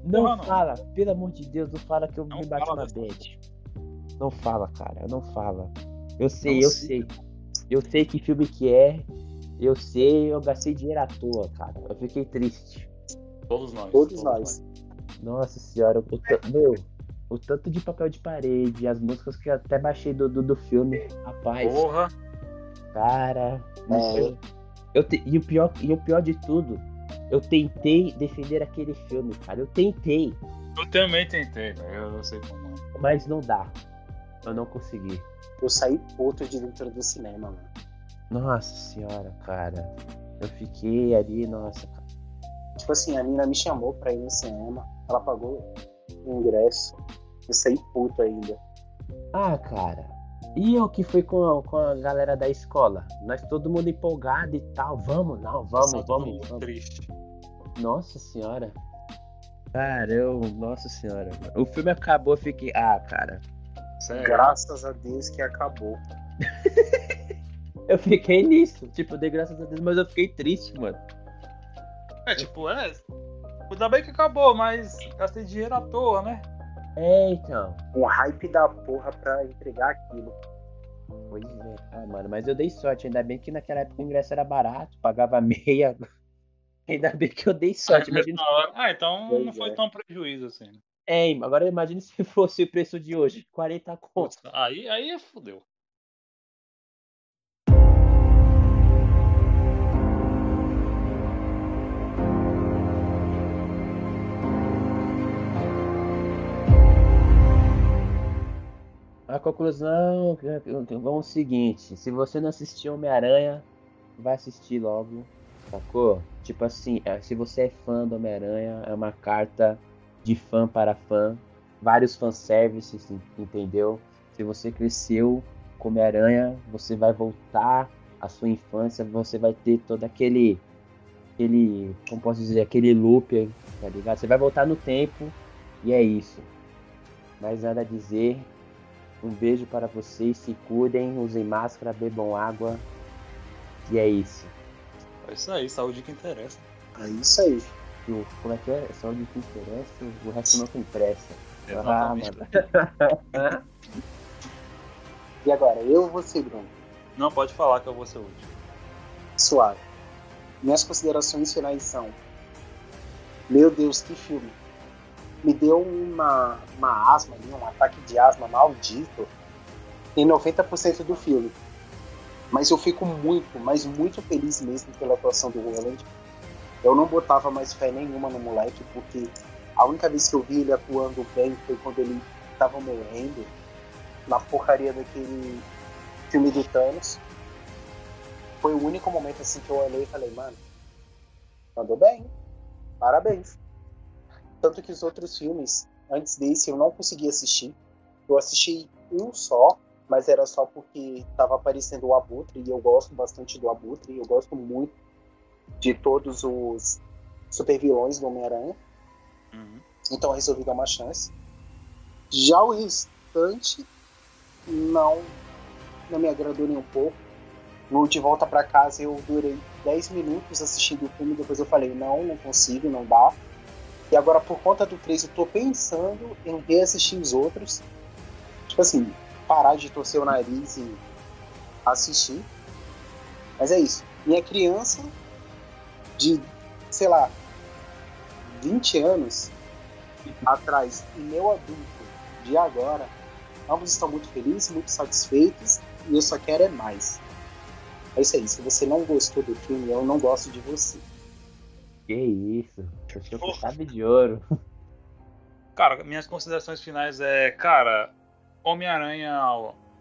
Não, não não. fala. Pelo amor de Deus, não fala que eu Não me bati fala na bad. Não fala, cara. Não fala. Eu sei, Não eu sei. sei. Eu sei que filme que é. Eu sei, eu gastei dinheiro à toa, cara. Eu fiquei triste. todos nós. Todos nós. Nossa senhora, meu, o tanto de papel de parede, as músicas que eu até baixei do, do, do filme, rapaz, Porra. cara, não É. sei. Eu te- e, o pior, e o pior de tudo, eu tentei defender aquele filme, cara, eu tentei, Eu também tentei, velho. Eu sei como é. mas não dá, eu não consegui. Eu saí puto de dentro do cinema, mano. Nossa senhora, cara, eu fiquei ali, nossa, cara. Tipo assim, a mina me chamou pra ir no cinema. Ela pagou o ingresso. Eu saí puto ainda. Ah, cara. E eu que fui com a, com a galera da escola? Nós todo mundo empolgado e tal. Vamos, não, vamos, Só vamos, vamos. triste. Nossa senhora. Cara, eu. Nossa senhora. mano. O filme acabou, eu fiquei. Ah, cara. Sério. Graças a Deus que acabou. Eu fiquei nisso. Tipo, dei graças a Deus, mas eu fiquei triste, mano. É, tipo, é. Ainda bem que acabou, mas gastei dinheiro à toa, né? É, então. Um hype da porra pra entregar aquilo. Pois é. Ah, mano, mas eu dei sorte. Ainda bem que naquela época o ingresso era barato, pagava meia. Ainda bem que eu dei sorte. Mas Imagina... Ah, então Pois não foi é. tão prejuízo assim. né? É, agora imagine se fosse o preço de hoje. 40 conto. Putz, Aí, aí é fudeu. A conclusão, vamos ao seguinte, se você não assistiu Homem-Aranha, vai assistir logo, sacou? Tipo assim, é, se você é fã do Homem-Aranha, é uma carta de fã para fã, vários fanservices, en- entendeu? Se você cresceu com Homem-Aranha, você vai voltar à sua infância, você vai ter todo aquele, aquele, como posso dizer, aquele loop, tá ligado? Você vai voltar no tempo e é isso. Mais nada a dizer, um beijo para vocês, se cuidem, usem máscara, bebam água. E é isso. É isso aí, saúde que interessa. É isso aí. E o- como é que é? Só o que interessa, o resto não tem pressa. Exatamente. Ah, E agora, eu ou você, Bruno? Não pode falar que eu vou ser útil. Suave. Minhas considerações finais são. Meu Deus, que filme. Me deu uma, uma asma um ataque de asma maldito em 90% do filme. Mas eu fico muito, mas muito feliz mesmo pela atuação do Roland. Eu não botava mais fé nenhuma no moleque, porque a única vez que eu vi ele atuando bem foi quando ele tava morrendo na porcaria daquele filme do Thanos. Foi o único momento assim que eu olhei e falei, mano, mandou bem, parabéns. Tanto que os outros filmes, antes desse, eu não consegui assistir. Eu assisti um só, mas era só porque tava aparecendo o Abutre, e eu gosto bastante do Abutre, eu gosto muito de todos os super vilões do Homem-Aranha. Uhum. Então eu resolvi dar uma chance. Já o restante não, não me agradou nem um pouco. No De Volta para Casa eu durei 10 minutos assistindo o filme, depois eu falei, não, não consigo, não dá. E agora por conta do 3 eu tô pensando em reassistir os outros. Tipo assim, parar de torcer o nariz e assistir. Mas é isso. Minha criança de, sei lá, 20 anos atrás e meu adulto de agora, ambos estão muito felizes, muito satisfeitos e eu só quero é mais. É isso aí, se você não gostou do filme, eu não gosto de você. Que isso, eu sou com chave de ouro. Cara, minhas considerações finais é, cara, Homem-Aranha,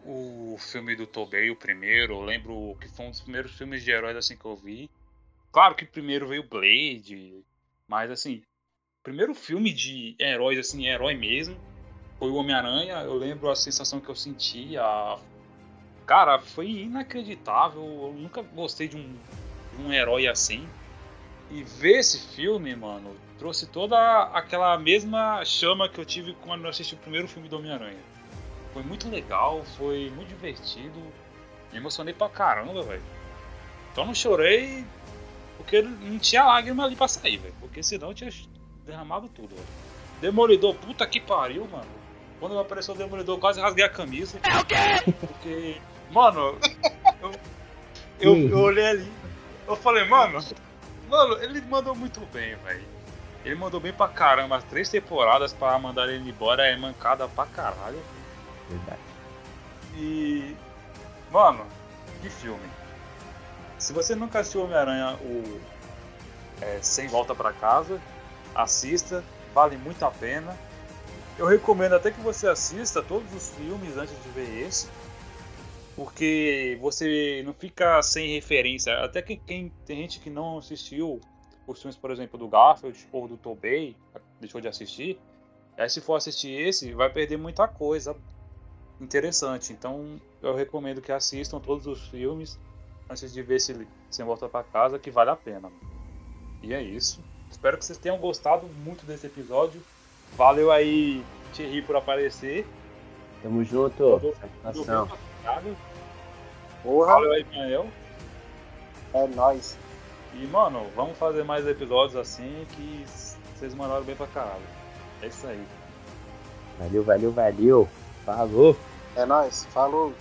o filme do Tobey, o primeiro, eu lembro que foi um dos primeiros filmes de heróis assim que eu vi. Claro que primeiro veio Blade, mas assim, primeiro filme de heróis assim, herói mesmo, foi o Homem-Aranha. Eu lembro a sensação que eu senti, a cara, foi inacreditável. Eu nunca gostei de um, de um herói assim. E ver esse filme, mano, trouxe toda aquela mesma chama que eu tive quando eu assisti o primeiro filme do Homem-Aranha. Foi muito legal, foi muito divertido. Me emocionei pra caramba, velho. Então não chorei porque não tinha lágrima ali pra sair, velho. Porque senão eu tinha derramado tudo, velho. Demolidor, puta que pariu, mano. Quando apareceu o Demolidor, eu quase rasguei a camisa. É o quê? Porque, mano, eu, eu, eu olhei ali, eu falei, mano, mano, ele mandou muito bem, velho. Ele mandou bem pra caramba. As três temporadas pra mandar ele embora é mancada pra caralho. Verdade. E. Mano, que filme. Se você nunca assistiu Homem-Aranha, o. É, Sem Volta para Casa, assista, vale muito a pena. Eu recomendo até que você assista todos os filmes antes de ver esse. Porque você não fica sem referência. Até que quem tem gente que não assistiu os filmes, por exemplo, do Garfield ou do Tobey, deixou de assistir. Aí se for assistir esse, vai perder muita coisa interessante. Então eu recomendo que assistam todos os filmes antes de ver se sem volta para casa, que vale a pena. E é isso. Espero que vocês tenham gostado muito desse episódio. Valeu aí, Thierry, por aparecer. Tamo junto. Satisfação. Valeu aí, Daniel. É nóis. E, mano, vamos fazer mais episódios assim que vocês mandaram bem pra caralho. É isso aí. Valeu, valeu, valeu. Falou. É nóis. Falou.